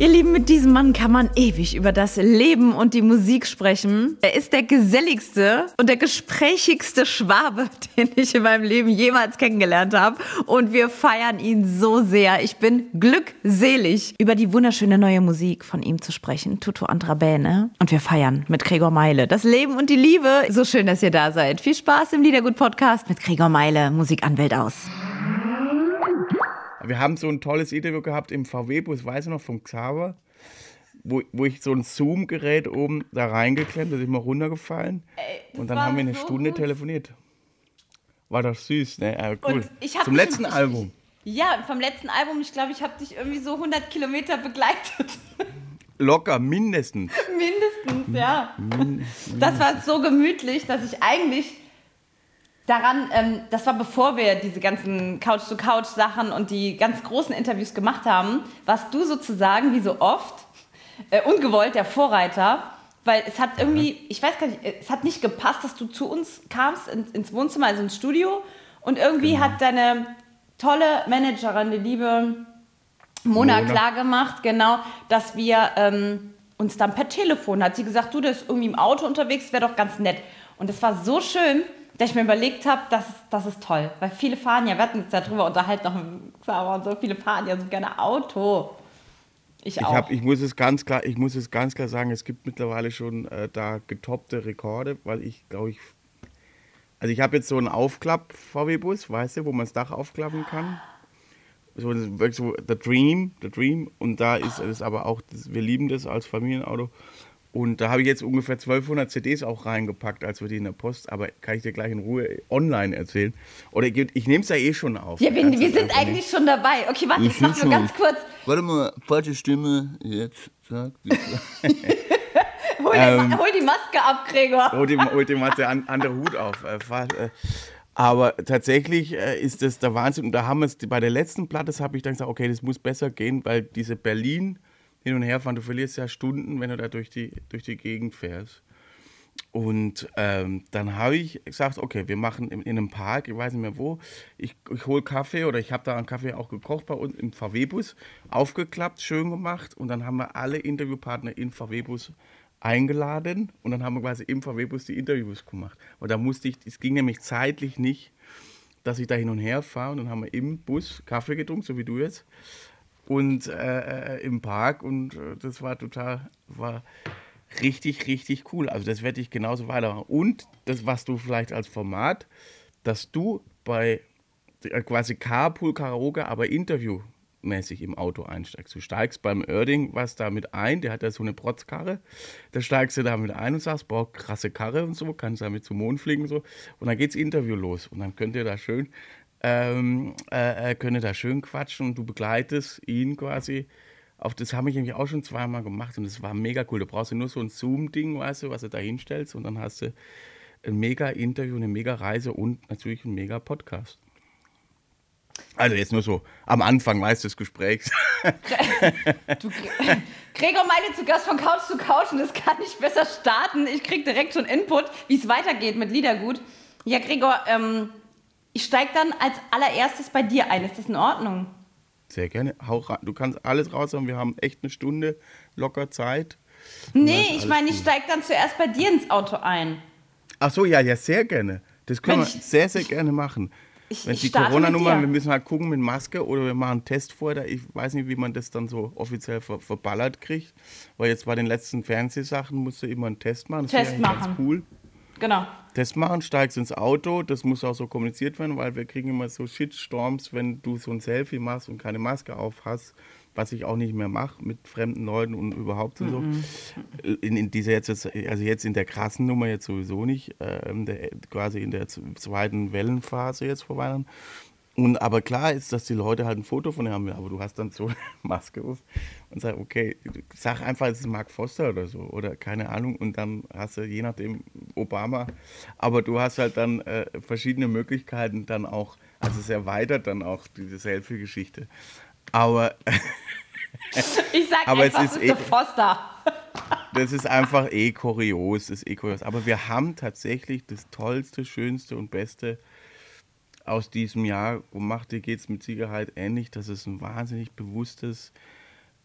Ihr Lieben, mit diesem Mann kann man ewig über das Leben und die Musik sprechen. Er ist der geselligste und der gesprächigste Schwabe, den ich in meinem Leben jemals kennengelernt habe. Und wir feiern ihn so sehr. Ich bin glückselig, über die wunderschöne neue Musik von ihm zu sprechen. Tutu Antrabäne. Und wir feiern mit Gregor Meile das Leben und die Liebe. So schön, dass ihr da seid. Viel Spaß im Liedergut-Podcast mit Gregor Meile, Musikanwält aus. Wir haben so ein tolles Interview gehabt im VW-Bus, weiß ich noch, vom Xaver, wo, wo ich so ein Zoom-Gerät oben da reingeklemmt, da ist immer runtergefallen. das und dann haben wir eine so Stunde gut. telefoniert. War doch süß, ne? Ja, cool. Ich Zum letzten ich- Album. Ja, vom letzten Album, ich glaube, ich habe dich irgendwie so 100 Kilometer begleitet. Locker, mindestens. Mindestens, ja. Das war so gemütlich, dass ich eigentlich daran, ähm, das war bevor wir diese ganzen Couch-to-Couch-Sachen und die ganz großen Interviews gemacht haben, warst du sozusagen, wie so oft, äh, ungewollt der Vorreiter, weil es hat irgendwie, ich weiß gar nicht, es hat nicht gepasst, dass du zu uns kamst ins, ins Wohnzimmer, also ins Studio und irgendwie hat deine tolle Managerin, die liebe Mona, Mona. klar gemacht, genau, dass wir ähm, uns dann per Telefon hat sie gesagt, du, der ist irgendwie im Auto unterwegs, wäre doch ganz nett. Und das war so schön, dass ich mir überlegt habe, das, ist- das ist toll. Weil viele fahren ja, wir hatten uns darüber unterhalten, noch im Xaver und so, viele fahren ja so gerne Auto. Ich Ich, auch. hab, ich, muss es ganz klar, ich muss es ganz klar sagen, es gibt mittlerweile schon äh, da getoppte Rekorde, weil ich glaube ich. Also ich habe jetzt so einen Aufklapp-VW-Bus, weißt du, wo man das Dach aufklappen kann. So, so the dream, the dream. Und da ist es aber auch, das, wir lieben das als Familienauto. Und da habe ich jetzt ungefähr 1200 CDs auch reingepackt, als wir die in der Post, aber kann ich dir gleich in Ruhe online erzählen. Oder ich, ich nehme es ja eh schon auf. ja, wir, wir sind eigentlich schon dabei. Okay, warte, ich mach nur ganz kurz. Warte mal, falsche Stimme. Jetzt sag. Hol, Ähm. die, hol die Maske ab, Gregor. Hol dem, hol hat der an, andere Hut auf. Äh, äh, Aber tatsächlich äh, ist das der Wahnsinn. Und da haben wir es bei der letzten Platte, das habe ich dann gesagt, okay, das muss besser gehen, weil diese Berlin hin und her fahren, du verlierst ja Stunden, wenn du da durch die, durch die Gegend fährst. Und ähm, dann habe ich gesagt, okay, wir machen in, in einem Park, ich weiß nicht mehr wo, ich, ich hole Kaffee oder ich habe da einen Kaffee auch gekocht bei uns im VW-Bus, aufgeklappt, schön gemacht. Und dann haben wir alle Interviewpartner in VW-Bus eingeladen. Und dann haben wir quasi im VW-Bus die Interviews gemacht. Und da musste ich, es ging nämlich zeitlich nicht, dass ich da hin und her fahre. Und dann haben wir im Bus Kaffee getrunken, so wie du jetzt und äh, äh, im Park und äh, das war total, war richtig, richtig cool. Also das werde ich genauso weitermachen. Und das, was du vielleicht als Format, dass du bei äh, quasi Carpool Karaoke, aber interviewmäßig im Auto einsteigst. Du steigst beim Oerding was damit ein, der hat ja so eine Protzkarre, da steigst du damit ein und sagst, boah, krasse Karre und so, kannst damit zum Mond fliegen und so. Und dann geht's Interview los und dann könnt ihr da schön ähm, äh, ihr da schön quatschen und du begleitest ihn quasi. Auf das habe ich nämlich auch schon zweimal gemacht und das war mega cool. Da brauchst du nur so ein Zoom-Ding, weißt du, was du da hinstellst und dann hast du ein mega Interview, eine mega Reise und natürlich ein mega Podcast. Also jetzt nur so am Anfang, weißt du, des Gesprächs. Gregor Meile zu Gast von Couch zu Couch und das kann nicht besser starten. Ich krieg direkt schon Input, wie es weitergeht mit Liedergut. Ja, Gregor, ähm, ich steig dann als allererstes bei dir ein. Ist das in Ordnung? Sehr gerne. Du kannst alles raushauen. Wir haben echt eine Stunde locker Zeit. Nee, ich meine, ich gut. steig dann zuerst bei dir ins Auto ein. Ach so, ja, ja, sehr gerne. Das können Wenn wir ich- sehr, sehr gerne machen. Ich- Wenn ich die Corona-Nummer, wir müssen halt gucken mit Maske oder wir machen einen Test vorher. Ich weiß nicht, wie man das dann so offiziell ver verballert kriegt. Weil jetzt bei den letzten Fernsehsachen musst du immer einen Test machen. Das Test machen. Ganz cool. Genau. Test machen, steigst ins Auto. Das muss auch so kommuniziert werden, weil wir kriegen immer so Shitstorms, wenn du so ein Selfie machst und keine Maske auf hast. Was ich auch nicht mehr mache mit fremden Leuten und überhaupt und so. In, in dieser jetzt, also jetzt in der krassen Nummer jetzt sowieso nicht, ähm, der, quasi in der zweiten Wellenphase jetzt vor Weihnachten. Und aber klar ist, dass die Leute halt ein Foto von dir haben, aber du hast dann so eine Maske auf und sagst, okay, sag einfach, es ist Mark Foster oder so oder keine Ahnung und dann hast du je nachdem Obama, aber du hast halt dann äh, verschiedene Möglichkeiten dann auch, also es erweitert dann auch diese Selfie-Geschichte. Aber Ich sag Aber es einfach, ist es ist eh- Foster. das ist einfach eh kurios, ist eh kurios. Aber wir haben tatsächlich das Tollste, Schönste und Beste aus diesem Jahr gemacht. Dir geht es mit Sicherheit ähnlich, dass es ein wahnsinnig bewusstes,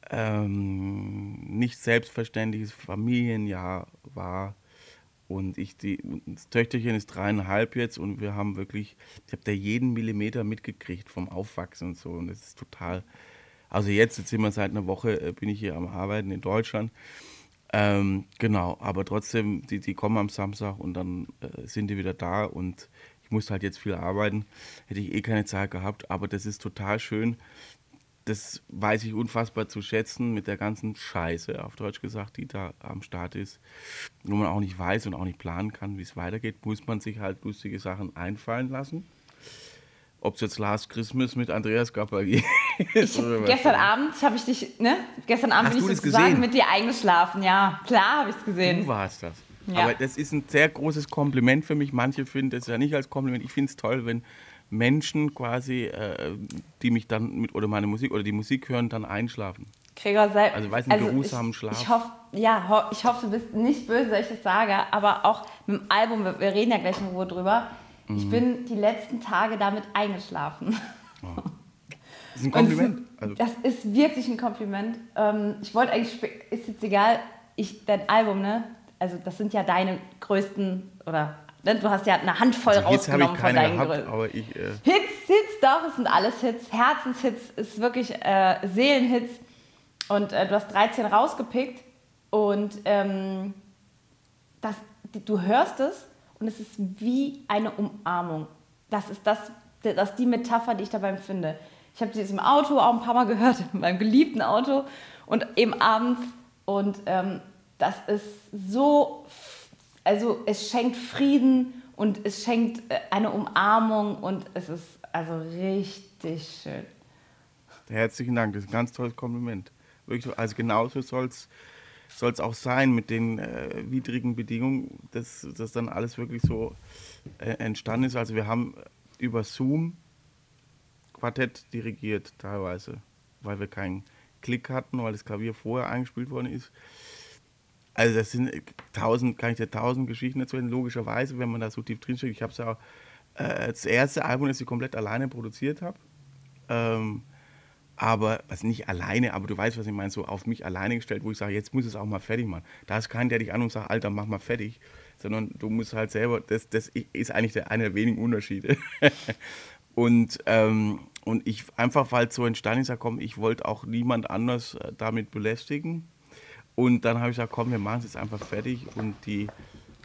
ähm, nicht selbstverständliches Familienjahr war. Und ich, die, das Töchterchen ist dreieinhalb jetzt und wir haben wirklich, ich habe da jeden Millimeter mitgekriegt vom Aufwachsen und so. Und das ist total, also jetzt, jetzt sind wir seit einer Woche, äh, bin ich hier am Arbeiten in Deutschland. Ähm, genau, aber trotzdem, die, die kommen am Samstag und dann äh, sind die wieder da und ich musste halt jetzt viel arbeiten. Hätte ich eh keine Zeit gehabt, aber das ist total schön. Das weiß ich unfassbar zu schätzen mit der ganzen Scheiße, auf Deutsch gesagt, die da am Start ist. Wo man auch nicht weiß und auch nicht planen kann, wie es weitergeht, muss man sich halt lustige Sachen einfallen lassen. Ob es jetzt Last Christmas mit Andreas Gapaghi ist. Gestern Abend habe ich dich, ne? Gestern Abend Hast bin du ich sozusagen gesehen? mit dir eingeschlafen. Ja, klar habe ich es Du gesehen. warst das. Ja. Aber das ist ein sehr großes Kompliment für mich. Manche finden das ja nicht als Kompliment. Ich finde es toll, wenn Menschen quasi, äh, die mich dann mit oder meine Musik oder die Musik hören, dann einschlafen. Gregor, sei, Also, weiß nicht, geruhsamen ich, Schlaf. Ich hoffe, ja, ho ich hoffe, du bist nicht böse, dass ich das sage, aber auch mit dem Album, wir, wir reden ja gleich in Ruhe drüber. Mhm. Ich bin die letzten Tage damit eingeschlafen. Das ist ein Kompliment. Also, das ist wirklich ein Kompliment. Ähm, ich wollte eigentlich, ist jetzt egal, ich, dein Album, ne? Also das sind ja deine größten, oder ne? du hast ja eine Handvoll also rausgenommen von deinen gehabt, größten. aber ich. Äh, Hits, Hits, doch, es sind alles Hits. Herzenshits ist wirklich äh, Seelenhits. Und äh, du hast 13 rausgepickt und ähm, das, du hörst es und es ist wie eine Umarmung. Das ist das, das ist die Metapher, die ich dabei empfinde. Ich habe dieses im Auto auch ein paar Mal gehört, in meinem geliebten Auto und eben abends. Und ähm, das ist so, also es schenkt Frieden und es schenkt äh, eine Umarmung und es ist also richtig schön. herzlichen Dank, das ist ein ganz tolles Kompliment. Wirklich, so- also genauso soll es auch sein mit den äh, widrigen Bedingungen, dass das dann alles wirklich so äh, entstanden ist. Also wir haben über Zoom Quartett dirigiert teilweise, weil wir keinen Klick hatten, weil das Klavier vorher eingespielt worden ist. Also das sind tausend, kann ich dir tausend Geschichten erzählen, logischerweise, wenn man da so tief drinsteckt. Ich habe es ja auch, äh, das erste Album, das ich komplett alleine produziert habe. Ähm, aber, was nicht alleine, aber du weißt, was ich meine, so auf mich alleine gestellt, wo ich sage, jetzt muss es auch mal fertig machen. Da ist keiner, der dich an und sagt, Alter, mach mal fertig, sondern du musst halt selber, das, das ist eigentlich der, einer der wenigen Unterschiede. und, ähm, und ich einfach, weil es so entstanden ist, ja, komm, ich wollte auch niemand anders äh, damit belästigen. Und dann habe ich gesagt, komm, wir machen es jetzt einfach fertig. Und die,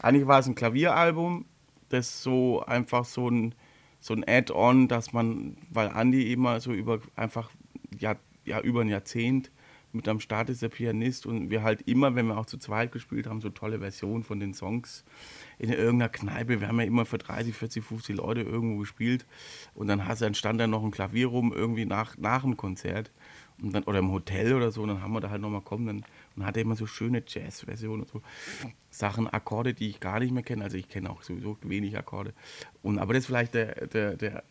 eigentlich war es ein Klavieralbum, das so einfach so ein, so ein Add-on, dass man, weil Andy immer so über einfach ja, ja, über ein Jahrzehnt mit am Start ist, der Pianist, und wir halt immer, wenn wir auch zu zweit gespielt haben, so tolle Versionen von den Songs in irgendeiner Kneipe. Wir haben ja immer für 30, 40, 50 Leute irgendwo gespielt. Und dann hast, dann stand da noch ein Klavier rum, irgendwie nach, nach dem Konzert. Und dann, oder im Hotel oder so, und dann haben wir da halt nochmal kommen. Dann, und hatte immer so schöne Jazz-Versionen und so. Sachen, Akkorde, die ich gar nicht mehr kenne. Also ich kenne auch sowieso wenig Akkorde. Und, aber das ist vielleicht der, der, der,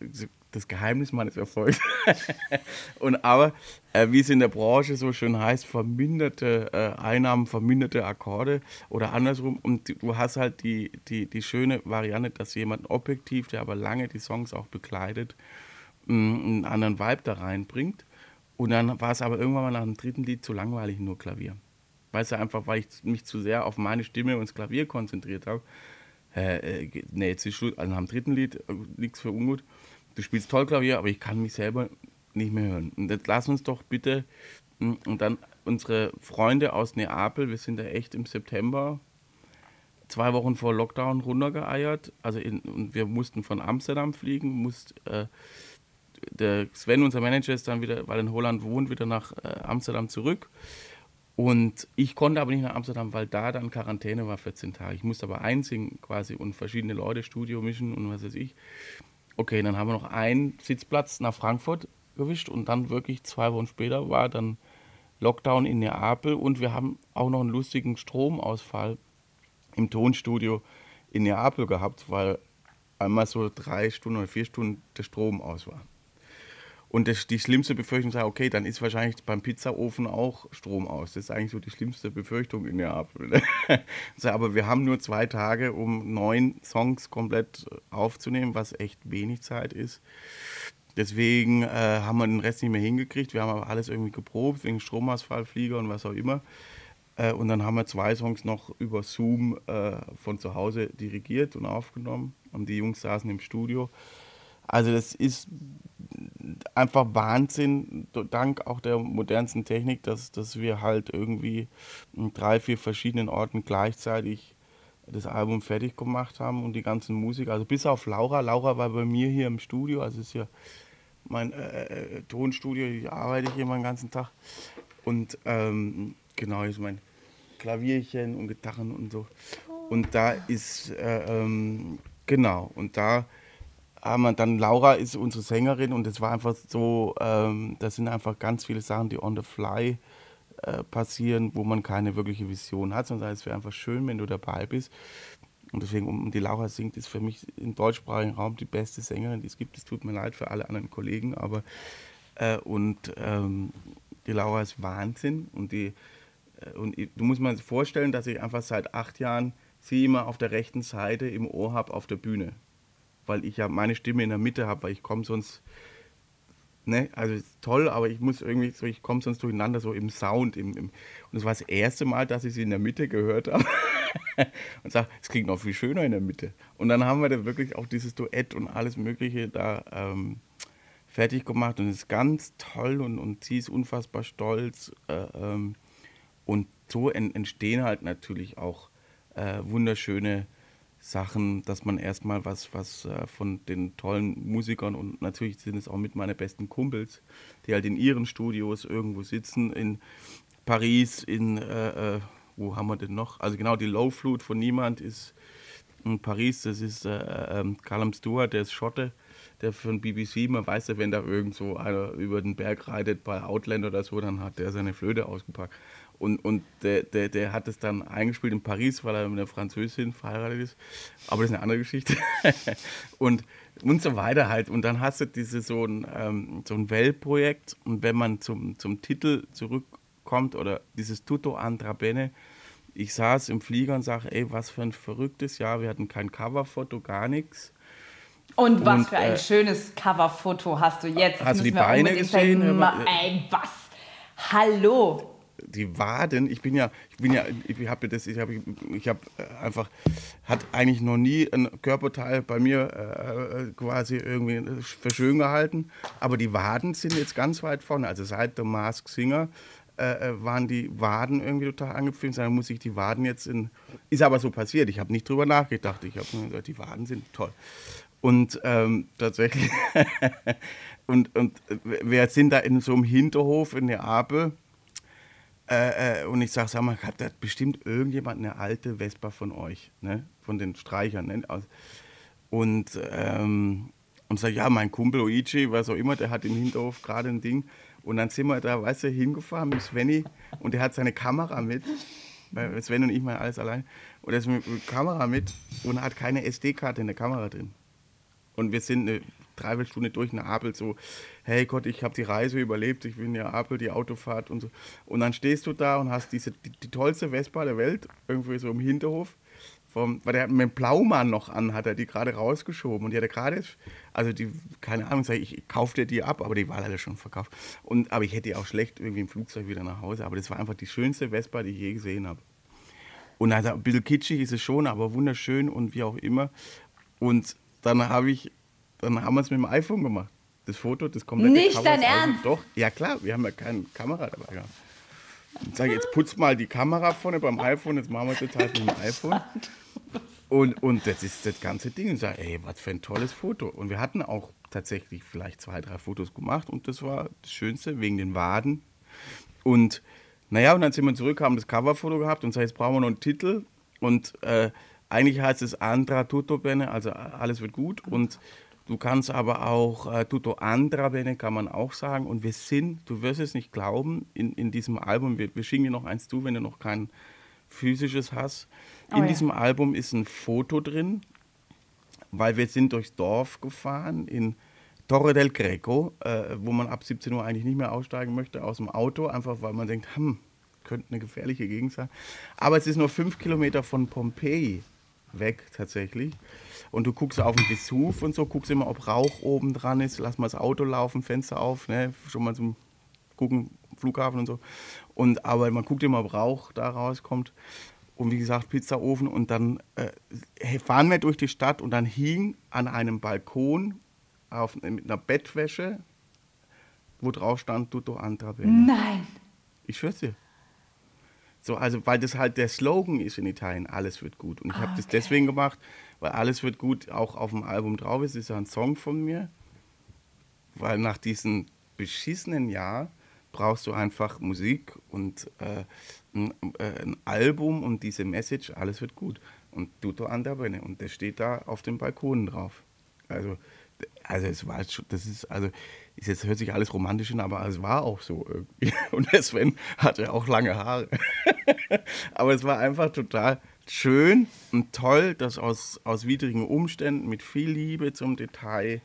das Geheimnis meines Erfolgs. und aber, äh, wie es in der Branche so schön heißt, verminderte äh, Einnahmen, verminderte Akkorde oder andersrum. Und du hast halt die, die, die schöne Variante, dass jemand objektiv, der aber lange die Songs auch begleitet, mh, einen anderen Vibe da reinbringt. Und dann war es aber irgendwann mal nach dem dritten Lied zu langweilig, nur Klavier. Weißt du, einfach, weil ich mich zu sehr auf meine Stimme und das Klavier konzentriert habe. Äh, äh, nee, jetzt ist Schluss. Also nach dem dritten Lied, äh, nichts für ungut. Du spielst toll Klavier, aber ich kann mich selber nicht mehr hören. Und jetzt lass uns doch bitte, mh, und dann unsere Freunde aus Neapel, wir sind da echt im September, zwei Wochen vor Lockdown runtergeeiert. Also in, und wir mussten von Amsterdam fliegen, musst, äh, der Sven, unser Manager, ist dann wieder, weil er in Holland wohnt, wieder nach äh, Amsterdam zurück. Und ich konnte aber nicht nach Amsterdam, weil da dann Quarantäne war 14 Tage. Ich musste aber einsingen quasi und verschiedene Leute Studio mischen und was weiß ich. okay, dann haben wir noch einen Sitzplatz nach Frankfurt gewischt und dann wirklich zwei Wochen später war dann Lockdown in Neapel und wir haben auch noch einen lustigen Stromausfall im Tonstudio in Neapel gehabt, weil einmal so drei Stunden oder vier Stunden der Strom aus war. Und das, die schlimmste Befürchtung sei, okay, dann ist wahrscheinlich beim Pizzaofen auch Strom aus. Das ist eigentlich so die schlimmste Befürchtung in Neapel. Aber wir haben nur zwei Tage, um neun Songs komplett aufzunehmen, was echt wenig Zeit ist. Deswegen äh, haben wir den Rest nicht mehr hingekriegt. Wir haben aber alles irgendwie geprobt, wegen Stromausfall, Flieger und was auch immer. Äh, und dann haben wir zwei Songs noch über Zoom äh, von zu Hause dirigiert und aufgenommen. Und die Jungs saßen im Studio. Also das ist einfach Wahnsinn, dank auch der modernsten Technik, dass, dass wir halt irgendwie in drei, vier verschiedenen Orten gleichzeitig das Album fertig gemacht haben und die ganzen Musiker, also bis auf Laura. Laura war bei mir hier im Studio, also ist ja mein äh, äh Tonstudio, ich arbeite hier meinen ganzen Tag. Und ähm, genau, ist mein Klavierchen und Gitarren und so. Und da ist, äh, ähm, genau, und da haben wir dann, Laura ist unsere Sängerin und es war einfach so, ähm, das sind einfach ganz viele Sachen, die on the fly äh, passieren, wo man keine wirkliche Vision hat, sondern es wäre einfach schön, wenn du dabei bist. Und deswegen, um die Laura singt, ist für mich im deutschsprachigen Raum die beste Sängerin, die es gibt. Es tut mir leid für alle anderen Kollegen, aber äh, und ähm, die Laura ist Wahnsinn und die äh, und du musst mir vorstellen, dass ich einfach seit acht Jahren sie immer auf der rechten Seite im Ohr habe auf der Bühne weil ich ja meine Stimme in der Mitte habe, weil ich komme sonst, ne, also ist toll, aber ich muss irgendwie so, ich komme sonst durcheinander so im Sound. Im, im, und es war das erste Mal, dass ich sie in der Mitte gehört habe und sage, es klingt noch viel schöner in der Mitte. Und dann haben wir da wirklich auch dieses Duett und alles Mögliche da ähm, fertig gemacht und es ist ganz toll und, und sie ist unfassbar stolz. Äh, ähm, und so entstehen halt natürlich auch äh, wunderschöne Sachen, dass man erstmal was, was äh, von den tollen Musikern und natürlich sind es auch mit meine besten Kumpels, die halt in ihren Studios irgendwo sitzen, in Paris, in, äh, äh, wo haben wir denn noch? Also genau, die Low Flute von Niemand ist in Paris, das ist äh, ähm, Callum Stewart, der ist Schotte, der von BBC, man weiß ja, wenn da irgend so einer über den Berg reitet bei Outland oder so, dann hat der seine Flöte ausgepackt. Und, und der, der, der hat es dann eingespielt in Paris, weil er mit einer Französin verheiratet ist. Aber das ist eine andere Geschichte. und, und so weiter halt. Und dann hast du diese, so ein, ähm, so ein Weltprojekt. Und wenn man zum, zum Titel zurückkommt, oder dieses Tutto Andra Bene, ich saß im Flieger und sage, ey, was für ein verrücktes Jahr. Wir hatten kein Coverfoto, gar nichts. Und was und, für ein äh, schönes Coverfoto hast du jetzt? Hast du die Beine gesehen? Ey, was? Hallo die Waden, ich bin ja, ich bin ja, ich habe das, ich habe, ich habe äh, einfach, hat eigentlich noch nie ein Körperteil bei mir äh, quasi irgendwie für schön gehalten, aber die Waden sind jetzt ganz weit vorne. Also seit The Mask Singer äh, äh waren die Waden irgendwie total angepfiffen. Dann muss ich die Waden jetzt in, ist aber so passiert. Ich habe nicht drüber nachgedacht. Ich habe nur gesagt, die Waden sind toll. Und ähm, tatsächlich, und, und äh, wir sind da in so einem Hinterhof in Neapel äh, äh, und ich sage, sag mal, hat da bestimmt irgendjemand eine alte Vespa von euch, ne? von den Streichern. Ne? Und, ähm, und sage, ja, mein Kumpel Oichi, was auch immer, der hat im Hinterhof gerade ein Ding. Und dann sind wir da, weißt du, hingefahren mit Svenny und der hat seine Kamera mit. Sven und ich mal alles allein. Und er ist mit, mit Kamera mit und hat keine SD-Karte in der Kamera drin. Und wir sind eine Dreiviertelstunde durch nach Apel so, hey Gott, ich habe die Reise überlebt, ich bin ja Apel, die Autofahrt und so. Und dann stehst du da und hast diese, die, die tollste Vespa der Welt, irgendwie so im Hinterhof. Vom, weil der hat mit dem Blaumann noch an, hat er die gerade rausgeschoben. Und die hat er gerade, also die, keine Ahnung, sag ich, ich kauf dir die ab, aber die war leider schon verkauft. Und, aber ich hätte die auch schlecht irgendwie im Flugzeug wieder nach Hause. Aber das war einfach die schönste Vespa, die ich je gesehen habe. Und also ein bisschen kitschig ist es schon, aber wunderschön und wie auch immer. Und dann habe ich dann haben wir es mit dem iPhone gemacht. Das Foto, das komplette Nicht Cover dein Ernst? Doch, ja klar, wir haben ja keine Kamera dabei gehabt. Ich sage, jetzt putz mal die Kamera vorne beim iPhone, jetzt machen wir das halt mit dem iPhone. Und, und das ist das ganze Ding. Ich sage, ey, was für ein tolles Foto. Und wir hatten auch tatsächlich vielleicht zwei, drei Fotos gemacht und das war das Schönste wegen den Waden. Und naja, und dann sind wir zurück, haben das Coverfoto gehabt und sagen, jetzt brauchen wir noch einen Titel. Und äh, eigentlich heißt es Andra Tutto Bene, also alles wird gut. Und Du kannst aber auch äh, Tutto Andra Bene kann man auch sagen. Und wir sind, du wirst es nicht glauben, in, in diesem Album, wir, wir schicken dir noch eins zu, wenn du noch kein physisches hast. In Oh ja. diesem Album ist ein Foto drin, weil wir sind durchs Dorf gefahren in Torre del Greco, äh, wo man ab 17 Uhr eigentlich nicht mehr aussteigen möchte aus dem Auto, einfach weil man denkt, hm, könnte eine gefährliche Gegend sein. Aber es ist nur fünf Kilometer von Pompeji weg tatsächlich. Und du guckst auf den Vesuv und so, guckst immer, ob Rauch oben dran ist, lass mal das Auto laufen, Fenster auf, ne, schon mal zum Gucken, Flughafen und so. Und, aber man guckt immer, ob Rauch da rauskommt. Und wie gesagt, Pizzaofen. Und dann äh, fahren wir durch die Stadt und dann hing an einem Balkon auf, mit einer Bettwäsche, wo drauf stand Tutto Bene. Nein. Ich schwör's dir. So, also, weil das halt der Slogan ist in Italien, alles wird gut. Und ich habe das Okay. deswegen gemacht, weil alles wird gut auch auf dem Album drauf ist. Das ist ja ein Song von mir. Weil nach diesem beschissenen Jahr brauchst du einfach Musik und äh, ein, äh, ein Album und diese Message, alles wird gut. Und Tutto Andra Bene. Und der steht da auf dem Balkon drauf. Also, also es war schon, das ist, also, jetzt hört sich alles romantisch an, aber es war auch so irgendwie. Und der Sven hatte auch lange Haare. aber es war einfach total schön und toll, dass aus, aus widrigen Umständen mit viel Liebe zum Detail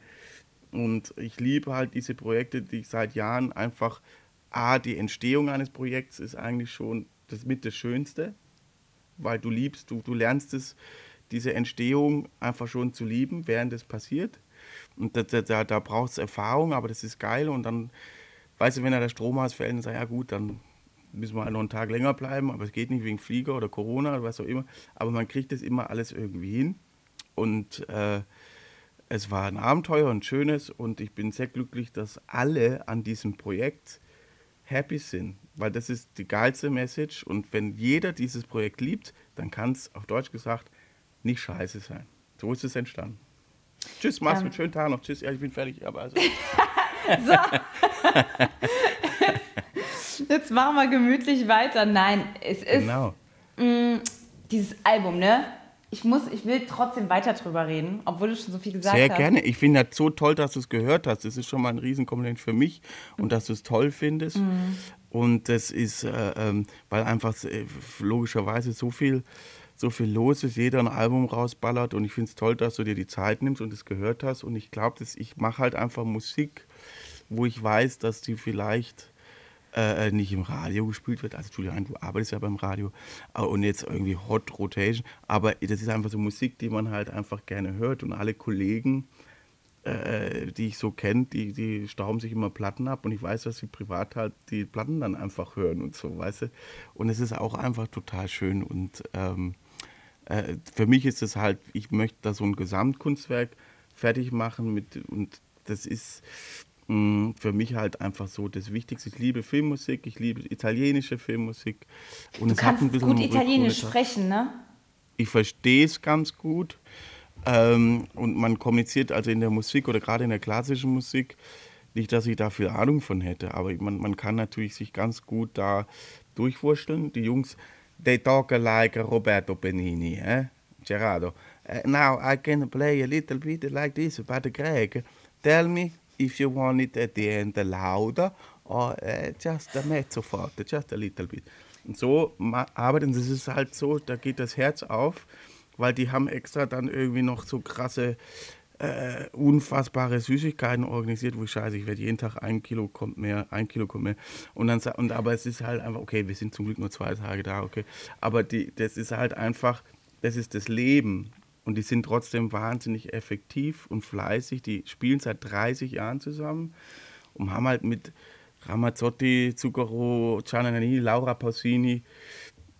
und ich liebe halt diese Projekte, die ich seit Jahren einfach, A, die Entstehung eines Projekts ist eigentlich schon das mit das Schönste, weil du liebst, du, du lernst es, diese Entstehung einfach schon zu lieben, während es passiert. Und da, da, da, braucht es Erfahrung, aber das ist geil. Und dann, weißt du, wenn da der Strom ausfällt, dann sag ja gut, dann müssen wir halt noch einen Tag länger bleiben, aber es geht nicht wegen Flieger oder Corona oder was auch immer. Aber man kriegt das immer alles irgendwie hin. Und äh, es war ein Abenteuer, ein schönes und ich bin sehr glücklich, dass alle an diesem Projekt happy sind, weil das ist die geilste Message und wenn jeder dieses Projekt liebt, dann kann es auf Deutsch gesagt nicht scheiße sein. So ist es entstanden. Tschüss, mach's Ähm. mit schönen Tag noch. Tschüss, ja, ich bin fertig. Aber also, Jetzt machen wir gemütlich weiter. Nein, es ist genau. dieses Album, ne? Ich muss, ich will trotzdem weiter drüber reden, obwohl du schon so viel gesagt Sehr hast. gerne. Ich finde das so toll, dass du es gehört hast. Das ist schon mal ein Riesenkompliment für mich und dass du es toll findest. Und das ist, äh, ähm, weil einfach äh, logischerweise so viel, so viel los ist, jeder ein Album rausballert. Und ich finde es toll, dass du dir die Zeit nimmst und es gehört hast. Und ich glaube, dass ich mache halt einfach Musik, wo ich weiß, dass die vielleicht äh, nicht im Radio gespielt wird. Also Julian, du arbeitest ja beim Radio äh, und jetzt irgendwie Hot Rotation. Aber das ist einfach so Musik, die man halt einfach gerne hört. Und alle Kollegen, äh, die ich so kenne, die, die stauben sich immer Platten ab. Und ich weiß, dass sie privat halt die Platten dann einfach hören und so, weißt du. Und es ist auch einfach total schön. Und ähm, äh, für mich ist es halt, ich möchte da so ein Gesamtkunstwerk fertig machen mit, und das ist mh, für mich halt einfach so das Wichtigste. Ich liebe Filmmusik, ich liebe italienische Filmmusik. Und Du es hat ein kannst bisschen gut Italienisch sprechen, ne? Ich verstehe es ganz gut. Ähm, und man kommuniziert also in der Musik oder gerade in der klassischen Musik, nicht, dass ich da viel Ahnung von hätte, aber man, man kann natürlich sich ganz gut da durchwurschteln. Die Jungs, they talk like Roberto Benini, eh? Gerardo. Uh, now I can play a little bit like this, but Greg, tell me if you want it at the end louder or uh, just a mezzo forte, just a little bit. Und so arbeiten, das ist halt so, da geht das Herz auf, weil die haben extra dann irgendwie noch so krasse, äh, unfassbare Süßigkeiten organisiert, wo ich scheiße, ich werde jeden Tag ein Kilo kommt mehr, ein Kilo kommt mehr. Und dann und aber es ist halt einfach, okay, wir sind zum Glück nur zwei Tage da, okay. Aber die, das ist halt einfach, das ist das Leben. Und die sind trotzdem wahnsinnig effektiv und fleißig. Die spielen seit 30 Jahren zusammen und haben halt mit Ramazzotti, Zucchero, Gianna Nannini, Laura Pausini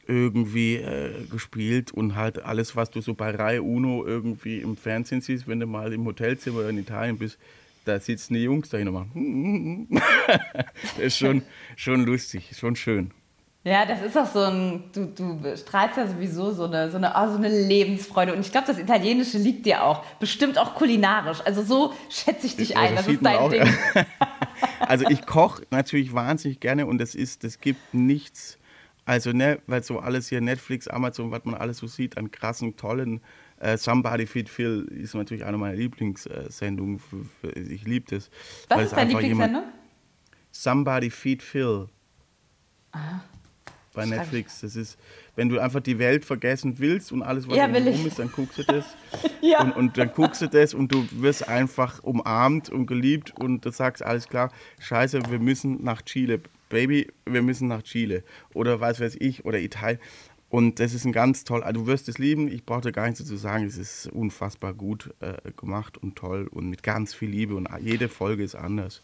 irgendwie äh, gespielt und halt alles, was du so bei Reihe Uno irgendwie im Fernsehen siehst, wenn du mal im Hotelzimmer oder in Italien bist, da sitzen die Jungs da hin und machen. das ist schon, schon lustig, schon schön. Ja, das ist auch so ein, du, du strahlst ja sowieso so eine, so eine, oh, so eine Lebensfreude. Und ich glaube, das Italienische liegt dir auch. Bestimmt auch kulinarisch. Also so schätze ich dich Ja, ein. das Das ist dein auch. Ding. Also ich koche natürlich wahnsinnig gerne und das ist, das gibt nichts, also ne, weil so alles hier Netflix, Amazon, was man alles so sieht an krassen, tollen äh, Somebody Feed Phil ist natürlich eine meiner Lieblingssendungen. Ich liebe das. Was weil ist deine einfach jemand- Lieblingssendung? Somebody Feed Phil. Bei Schreib Netflix. Das ist, wenn du einfach die Welt vergessen willst und alles, was Ja, um rum ist, dann guckst du das. Ja. Und, und dann guckst du das und du wirst einfach umarmt und geliebt und du sagst, alles klar, scheiße, wir müssen nach Chile. Baby, wir müssen nach Chile. Oder was weiß ich, oder Italien. Und das ist ein ganz toll, also du wirst es lieben, ich brauche da gar nichts dazu sagen, es ist unfassbar gut äh, gemacht und toll und mit ganz viel Liebe und jede Folge ist anders.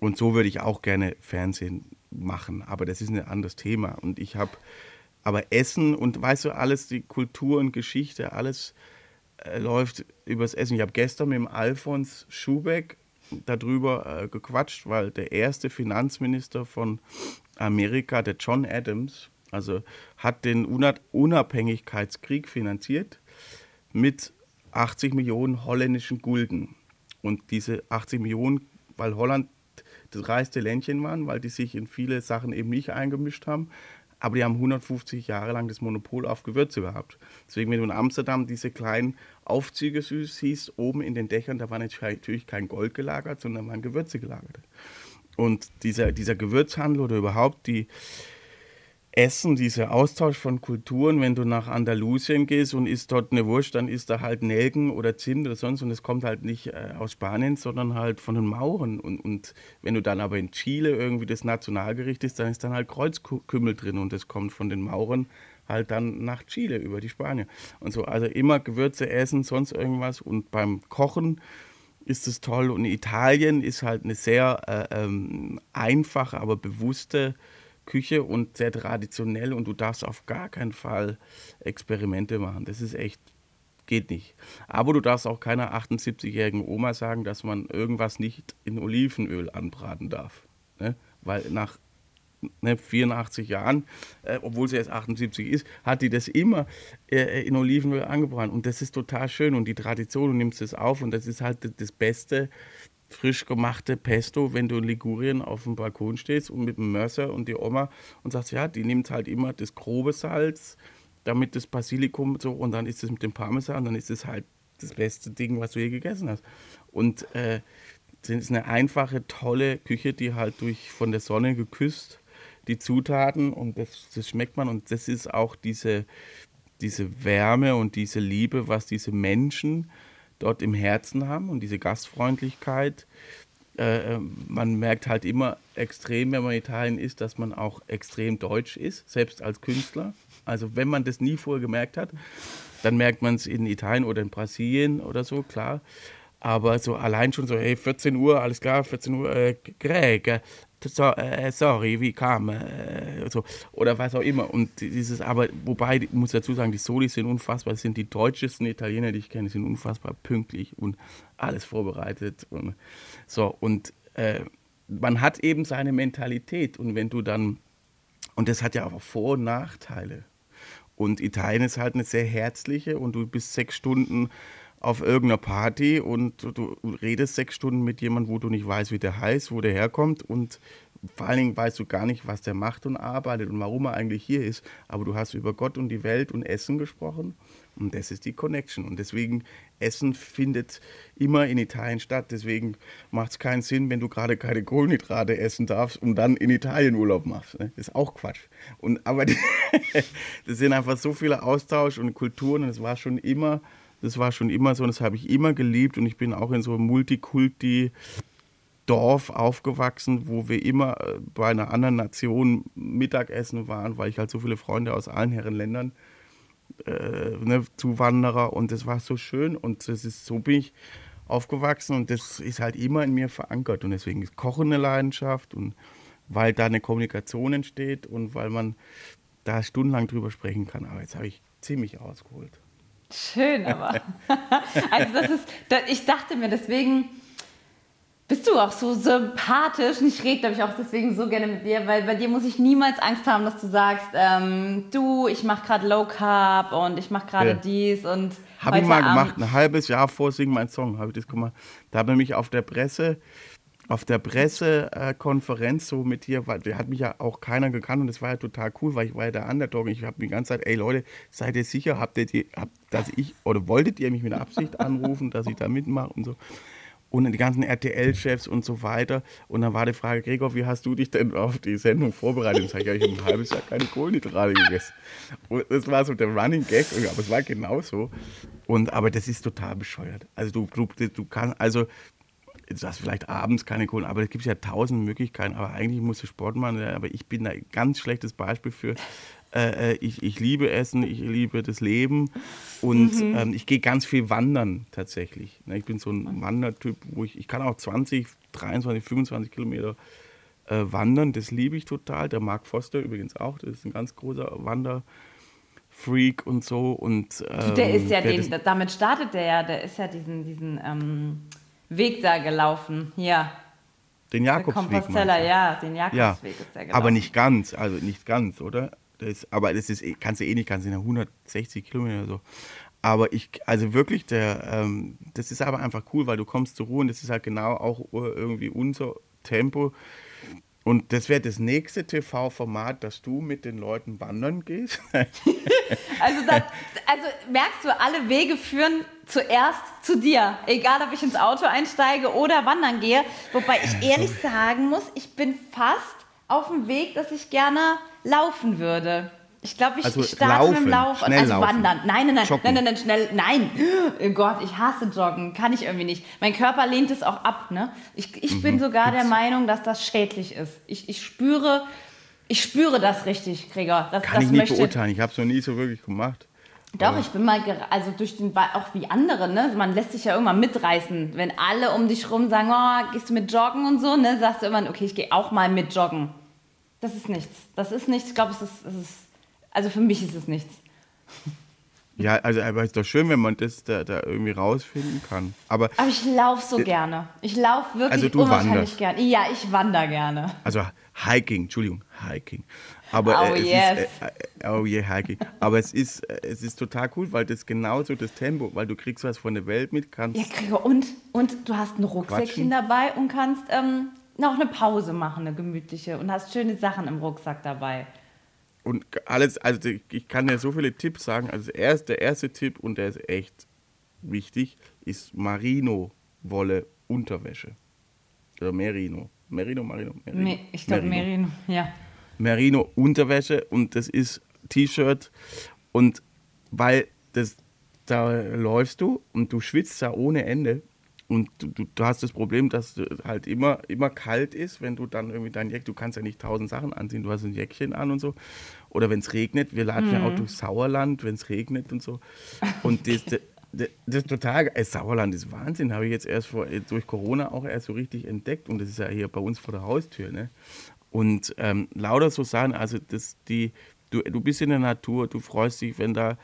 Und so würde ich auch gerne Fernsehen machen, aber das ist ein anderes Thema. Und ich habe, aber Essen und weißt du, alles, die Kultur und Geschichte, alles äh, läuft übers Essen. Ich habe gestern mit dem Alfons Schubeck darüber äh, gequatscht, weil der erste Finanzminister von Amerika, der John Adams, also hat den Una- Unabhängigkeitskrieg finanziert mit 80 Millionen holländischen Gulden. Und diese 80 Millionen, weil Holland das reichste Ländchen waren, weil die sich in viele Sachen eben nicht eingemischt haben. Aber die haben 150 Jahre lang das Monopol auf Gewürze gehabt. Deswegen, wenn du in Amsterdam diese kleinen Aufzüge siehst, oben in den Dächern, da war natürlich kein Gold gelagert, sondern waren Gewürze gelagert. Und dieser, dieser Gewürzhandel oder überhaupt die, Essen, dieser Austausch von Kulturen, wenn du nach Andalusien gehst und isst dort eine Wurst, dann isst da halt Nelken oder Zimt oder sonst und es kommt halt nicht äh, aus Spanien, sondern halt von den Mauren. Und, und wenn du dann aber in Chile irgendwie das Nationalgericht isst, dann ist dann halt Kreuzkümmel drin und das kommt von den Mauren halt dann nach Chile über die Spanier. Und so, also immer Gewürze essen, sonst irgendwas und beim Kochen ist es toll. Und Italien ist halt eine sehr äh, ähm, einfache, aber bewusste Küche und sehr traditionell und du darfst auf gar keinen Fall Experimente machen. Das ist echt, geht nicht. Aber du darfst auch keiner 78-jährigen Oma sagen, dass man irgendwas nicht in Olivenöl anbraten darf. Ne? Weil nach ne, 84 Jahren, äh, obwohl sie jetzt 78 ist, hat die das immer äh, in Olivenöl angebraten. Und das ist total schön und die Tradition, du nimmst es auf und das ist halt das Beste, frisch gemachte Pesto, wenn du in Ligurien auf dem Balkon stehst und mit dem Mörser und die Oma und sagst, ja, die nimmt halt immer das grobe Salz, damit das Basilikum so und dann ist es mit dem Parmesan, dann ist es halt das beste Ding, was du je gegessen hast. Und äh, es ist eine einfache, tolle Küche, die halt durch von der Sonne geküsst, die Zutaten und das, das schmeckt man und das ist auch diese, diese Wärme und diese Liebe, was diese Menschen dort im Herzen haben und diese Gastfreundlichkeit. Äh, man merkt halt immer extrem, wenn man in Italien ist, dass man auch extrem deutsch ist, selbst als Künstler. Also wenn man das nie vorher gemerkt hat, dann merkt man es in Italien oder in Brasilien oder so, klar. Aber so allein schon so, hey, 14 Uhr, alles klar, 14 Uhr, äh, Greg, äh, so, äh, sorry, wie kam, äh, so, oder was auch immer. Und dieses, aber, wobei, ich muss dazu sagen, die Solis sind unfassbar, das sind die deutschesten Italiener, die ich kenne, sind unfassbar pünktlich und alles vorbereitet. Und, so, und äh, man hat eben seine Mentalität und wenn du dann, und das hat ja auch Vor- und Nachteile. Und Italien ist halt eine sehr herzliche und du bist sechs Stunden auf irgendeiner Party und du, redest sechs Stunden mit jemandem, wo du nicht weißt, wie der heißt, wo der herkommt und vor allen Dingen weißt du gar nicht, was der macht und arbeitet und warum er eigentlich hier ist. Aber du hast über Gott und die Welt und Essen gesprochen und das ist die Connection. Und deswegen, Essen findet immer in Italien statt. Deswegen macht es keinen Sinn, wenn du gerade keine Kohlenhydrate essen darfst und dann in Italien Urlaub machst. Ne? Das ist auch Quatsch. Und, aber das sind einfach so viele Austausch und Kulturen und es war schon immer das war schon immer so und das habe ich immer geliebt und ich bin auch in so einem Multikulti Dorf aufgewachsen, wo wir immer äh, bei einer anderen Nation Mittagessen waren, weil ich halt so viele Freunde aus allen Herrenländern äh, ne, Zuwanderer und das war so schön und das ist so bin ich aufgewachsen und das ist halt immer in mir verankert und deswegen ist Kochen eine Leidenschaft und weil da eine Kommunikation entsteht und weil man da stundenlang drüber sprechen kann. Aber jetzt habe ich ziemlich ausgeholt. Schön, aber. also das ist, ich dachte mir, deswegen bist du auch so sympathisch. Und ich rede, glaube ich, auch deswegen so gerne mit dir, weil bei dir muss ich niemals Angst haben, dass du sagst, ähm, du, ich mache gerade Low Carb und ich mache gerade Ja. dies und Habe ich mal Abend- gemacht, ein halbes Jahr vor Sing mein Song, habe ich das gemacht. Da habe ich mich auf der Presse auf der Pressekonferenz so mit dir, weil der hat mich ja auch keiner gekannt und das war ja total cool, weil ich war ja der Underdog. Ich habe die ganze Zeit, ey Leute, seid ihr sicher, habt ihr die, habt, dass ich, oder wolltet ihr mich mit Absicht anrufen, dass ich da mitmache und so. Und die ganzen RTL-Chefs und so weiter. Und dann war die Frage, Gregor, wie hast du dich denn auf die Sendung vorbereitet? Und sag ich, ja, ich habe ein halbes Jahr keine Kohlenhydrate gegessen. Und das war so der Running Gag, aber es war genauso. Und, aber das ist total bescheuert. Also du, du, du kannst, also du hast vielleicht abends keine Kohlen, aber es gibt ja tausend Möglichkeiten. Aber eigentlich musst du Sport machen. Aber ich bin da ein ganz schlechtes Beispiel für. Äh, äh, ich, ich liebe Essen, ich liebe das Leben und Mhm. ähm, ich gehe ganz viel wandern tatsächlich. Ne, Ich bin so ein Wandertyp, wo ich, ich kann auch 20, 23, 25 Kilometer äh, wandern. Das liebe ich total. Der Mark Foster übrigens auch. Das ist ein ganz großer Wanderfreak und so. Und, ähm, Der ist ja der den, das- damit startet der ja, der ist ja diesen, diesen ähm, Weg da gelaufen. Hier. den Jakobsweg. Ja, den Ja, Jakobsweg ist der gelaufen. aber nicht ganz, also nicht ganz, oder? Das, aber das ist, eh- kannst du eh nicht, kannst du in 160 Kilometer oder so. Aber ich, also wirklich, der, ähm, das ist aber einfach cool, weil du kommst zur Ruhe und das ist halt genau auch irgendwie unser Tempo. Und das wäre das nächste TV-Format, dass du mit den Leuten wandern gehst. Also, da, also merkst du, alle Wege führen zuerst zu dir. Egal, ob ich ins Auto einsteige oder wandern gehe. Wobei ich ehrlich sagen muss, ich bin fast auf dem Weg, dass ich gerne laufen würde. Ich glaube, ich Also starte mit dem laufen, Laufen. schnell also laufen. wandern. Nein, nein, nein, Joggen. nein, nein, nein, schnell. Nein. Oh Gott, ich hasse Joggen. Kann ich irgendwie nicht. Mein Körper lehnt es auch ab. Ne? Ich, ich Mhm. bin sogar der Meinung, dass das schädlich ist. Ich, ich spüre. Ich spüre das richtig, Gregor. Das, Kann das ich nicht möchte, beurteilen, ich habe es noch nie so wirklich gemacht. Doch, ich bin mal, also durch den, auch wie andere, ne? Man lässt sich ja irgendwann mitreißen. Wenn alle um dich rum sagen, oh, gehst du mit joggen und so, ne? Sagst du irgendwann, okay, ich gehe auch mal mit joggen. Das ist nichts. Das ist nichts. Ich glaube, es ist, es ist, also für mich ist es nichts. Ja, also aber es ist doch schön, wenn man das da, da irgendwie rausfinden kann. Aber Aber ich laufe so gerne. Ich laufe wirklich Also du unwahrscheinlich gerne. Ja, ich wandere gerne. Also Hiking, Entschuldigung, Hiking. Aber Oh, äh, es yes. ist, äh, äh, oh yeah, Hiking. Aber es ist, äh, es ist total cool, weil das genauso das Tempo, weil du kriegst was von der Welt mit, kannst. Ja, Gregor, und, und du hast ein Rucksäckchen Quatschen. dabei und kannst ähm, noch eine Pause machen, eine gemütliche. Und hast schöne Sachen im Rucksack dabei. Und alles, also ich kann dir so viele Tipps sagen. Also erst, der erste Tipp, und der ist echt wichtig, ist Merino-Wolle Unterwäsche. Oder Merino. Merino, Merino, Merino. Me ich glaube, Merino. Ja. Merino Unterwäsche und das ist T-Shirt und weil das da läufst du und du schwitzt da ohne Ende und du, du, du hast das Problem, dass du halt immer immer kalt ist, wenn du dann irgendwie dein Jack, du kannst ja nicht tausend Sachen anziehen, du hast ein Jäckchen an und so oder wenn es regnet, wir laden ja auch durch Sauerland, wenn es regnet und so und das, das, das, das ist total, geil. Sauerland ist Wahnsinn, habe ich jetzt erst vor, durch Corona auch erst so richtig entdeckt und das ist ja hier bei uns vor der Haustür, ne? Und ähm, lauter so Sachen, also das, die, du, du bist in der Natur, du freust dich, wenn da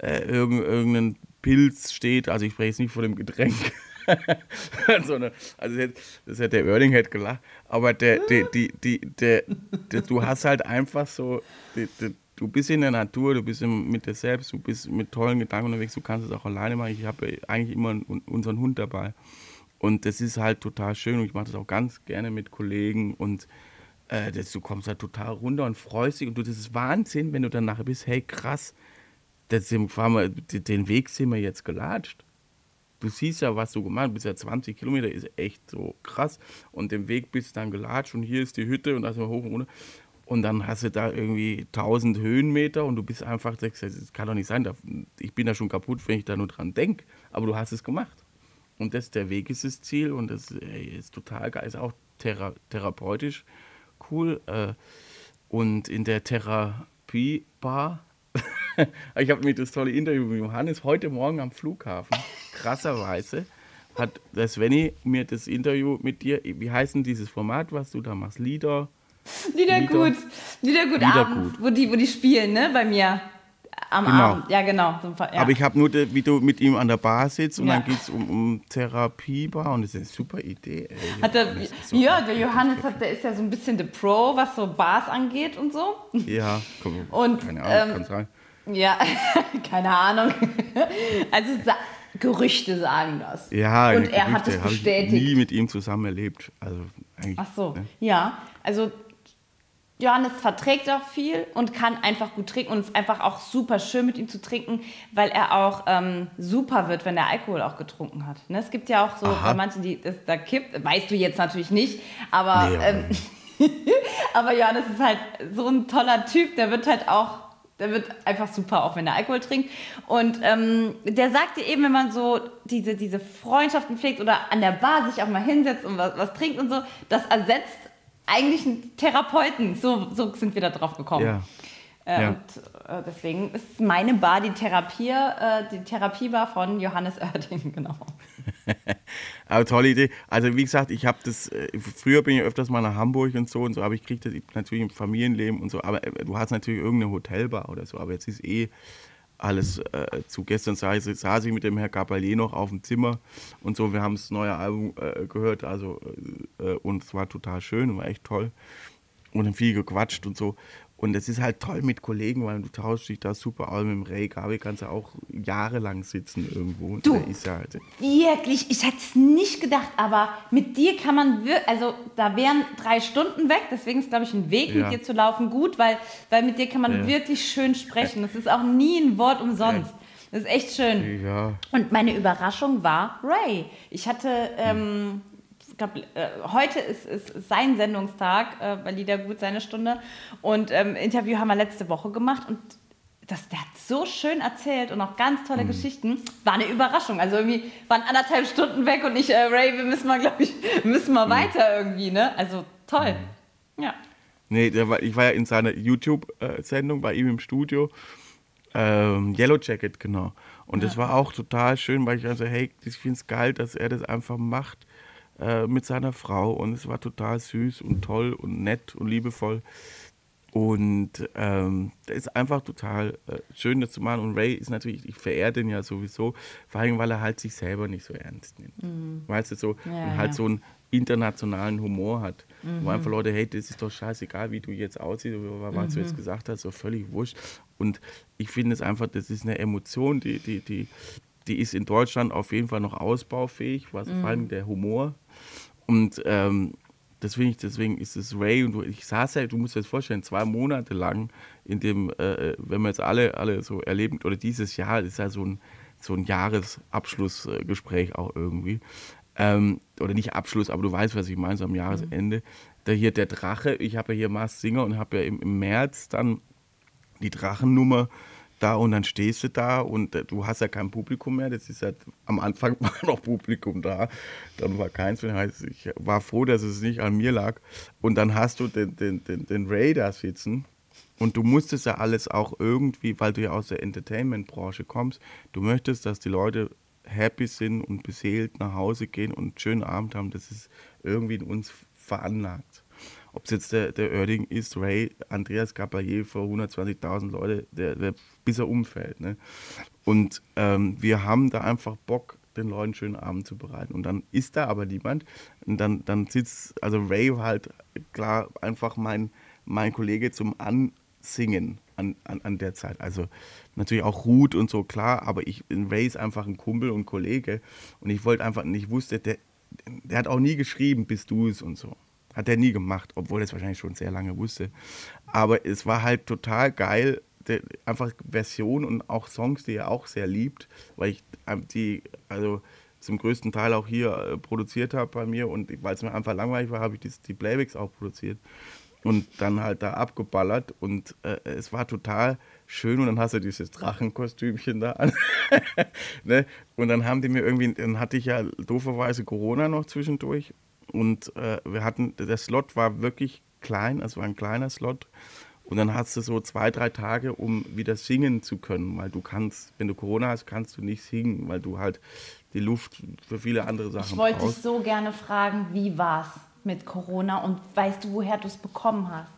äh, irgend, irgendein Pilz steht, also ich spreche jetzt nicht von dem Getränk, sondern, also jetzt, das hat der Erling hätte gelacht, aber der, der, die, die, der, der, du hast halt einfach so, die, die, du bist in der Natur, du bist mit dir selbst, du bist mit tollen Gedanken unterwegs, du kannst es auch alleine machen. Ich habe eigentlich immer einen- unseren Hund dabei. Und das ist halt total schön und ich mache das auch ganz gerne mit Kollegen und äh, das, du kommst halt total runter und freust dich und du, das ist Wahnsinn, wenn du dann nachher bist, hey krass, das wir, den Weg sind wir jetzt gelatscht. Du siehst ja, was du gemacht hast, bist ja 20 Kilometer, ist echt so krass. Und den Weg bist du dann gelatscht und hier ist die Hütte und da sind wir hoch und runter. Und dann hast du da irgendwie 1000 Höhenmeter und du bist einfach, das kann doch nicht sein, da- ich bin da schon kaputt, wenn ich da nur dran denke. Aber du hast es gemacht. Und das, der Weg ist das Ziel und das ist total geil, ist auch thera therapeutisch cool. Äh, und in der Therapie-Bar, ich habe mir das tolle Interview mit Johannes heute Morgen am Flughafen, krasserweise, hat der Svenny mir das Interview mit dir, wie heißt denn dieses Format, was du da machst? Lieder? Liedergut. Liedergut Liedergut. Abend, wo die, wo die spielen, ne? Bei mir. Am Genau. Abend. Ja, genau. So Fall, ja. Aber ich habe nur, wie du mit ihm an der Bar sitzt und Ja. dann geht es um, um Therapiebar und das ist eine super Idee. Ey. hat der, so- ja, der Johannes hat, der ist ja so ein bisschen der Pro, was so Bars angeht und so. Ja, komm, Und, keine Ahnung, ähm, kann's rein. Ja, keine Ahnung. Also Gerüchte sagen das. Ja, Und er hat es Gerüchte habe ich bestätigt. nie mit ihm zusammen erlebt. Also Ach so, ne? ja. Also Johannes verträgt auch viel und kann einfach gut trinken und es ist einfach auch super schön mit ihm zu trinken, weil er auch ähm, super wird, wenn er Alkohol auch getrunken hat. Ne? Es gibt ja auch so manchen, die das da kippt, weißt du jetzt natürlich nicht, aber, Nee, ähm, aber Johannes ist halt so ein toller Typ, der wird halt auch, der wird einfach super, auch wenn er Alkohol trinkt. Und ähm, der sagte eben, wenn man so diese, diese Freundschaften pflegt oder an der Bar sich auch mal hinsetzt und was, was trinkt und so, das ersetzt eigentlich einen Therapeuten. So, so sind wir da drauf gekommen. Ja. Äh, Ja. Und äh, deswegen ist meine Bar die Therapie, äh, die Therapiebar von Johannes Oerding, genau. Aber tolle Idee. Also wie gesagt, ich habe das, äh, früher bin ich öfters mal nach Hamburg und so und so, aber ich kriege das natürlich im Familienleben und so, aber äh, du hast natürlich irgendeine Hotelbar oder so, aber jetzt ist eh alles äh, zu. Gestern saß, ich- saß ich mit dem Herr Gabalier noch auf dem Zimmer und so, wir haben das neue Album äh, gehört, also äh, und es war total schön, war echt toll und viel gequatscht und so. Und es ist halt toll mit Kollegen, weil du tauschst dich da super aus. Mit dem Ray Gabi kannst du auch jahrelang sitzen irgendwo. Du. Ja halt, Wirklich, ich hätte es nicht gedacht, aber mit dir kann man wirklich, also da wären drei Stunden weg, deswegen ist, glaube ich, ein Weg Ja. mit dir zu laufen gut, weil, weil mit dir kann man Ja. wirklich schön sprechen. Das ist auch nie ein Wort umsonst. Das ist echt schön. ja, Und meine Überraschung war Ray. Ich hatte, ähm, ich glaub, äh, heute ist, ist, sein Sendungstag äh, bei Liedergut, seine Stunde. Und ähm, Interview haben wir letzte Woche gemacht und das, der hat so schön erzählt und auch ganz tolle Geschichten. War eine Überraschung. Also irgendwie waren anderthalb Stunden weg und ich, äh, Ray, wir müssen mal, glaube ich, müssen mal weiter irgendwie, ne? Also toll. Ja. Nee, war, ich war ja in seiner YouTube-Sendung bei ihm im Studio. Ähm, Yellow Jacket, genau. Und das war auch total schön, weil ich also, hey, ich finde es geil, dass er das einfach macht äh, mit seiner Frau. Und es war total süß und toll und nett und liebevoll. Und ähm, das ist einfach total äh, schön, das zu machen. Und Ray ist natürlich, ich verehre den ja sowieso, vor allem, weil er halt sich selber nicht so ernst nimmt. Weißt du, so, Ja, und halt ja. so einen internationalen Humor hat. Wo einfach Leute, hey, das ist doch scheißegal, wie du jetzt aussiehst oder was du jetzt gesagt hast, so völlig wurscht. Und ich finde es einfach, das ist eine Emotion, die, die, die, die ist in Deutschland auf jeden Fall noch ausbaufähig, was vor allem der Humor. Und ähm, deswegen, deswegen ist es Ray und ich saß ja, du musst dir das vorstellen, zwei Monate lang, in dem, äh, wenn wir jetzt alle, alle so erleben, oder dieses Jahr, ist ja so ein, so ein Jahresabschlussgespräch auch irgendwie. Ähm, oder nicht Abschluss, aber du weißt, was ich meine, so am Jahresende. Da hier der Drache, ich habe ja hier Mars Singer und habe ja im, im März dann die Drachennummer da und dann stehst du da und äh, du hast ja kein Publikum mehr. Das ist ja, am Anfang war noch Publikum da, dann war keins mehr. Heißt, ich war froh, dass es nicht an mir lag. Und dann hast du den, den, den, den Ray da sitzen und du musstest ja alles auch irgendwie, weil du ja aus der Entertainment-Branche kommst, du möchtest, dass die Leute happy sind und beseelt nach Hause gehen und einen schönen Abend haben. Das ist irgendwie in uns veranlagt ob es jetzt der, der Oerding ist, Ray, Andreas Caballé vor 120.000 Leute, der, der, bis er umfällt. Ne? Und ähm, wir haben da einfach Bock, den Leuten einen schönen Abend zu bereiten. Und dann ist da aber niemand. Und dann, dann sitzt, also Ray war halt klar einfach mein, mein Kollege zum Ansingen an, an, an der Zeit. Also natürlich auch Ruth und so, klar, aber ich, Ray ist einfach ein Kumpel und Kollege. Und ich wollte einfach, und ich wusste, der, der hat auch nie geschrieben, bist du es und so. Hat er nie gemacht, obwohl er es wahrscheinlich schon sehr lange wusste. Aber es war halt total geil, einfach Version und auch Songs, die er auch sehr liebt, weil ich ähm, die, also zum größten Teil auch hier äh, produziert habe bei mir und weil es mir einfach langweilig war, habe ich die, die Playbacks auch produziert und dann halt da abgeballert und äh, es war total schön und dann hast du dieses Drachenkostümchen da an. ne? Und dann haben die mir irgendwie, dann hatte ich ja dooferweise Corona noch zwischendurch und äh, wir hatten, der Slot war wirklich klein, es war ein kleiner Slot. Und dann hast du so zwei, drei Tage, um wieder singen zu können, weil du kannst, wenn du Corona hast, kannst du nicht singen, weil du halt die Luft für viele andere Sachen Ich wollte dich brauchst. so gerne fragen, wie war's mit Corona und weißt du, woher du es bekommen hast?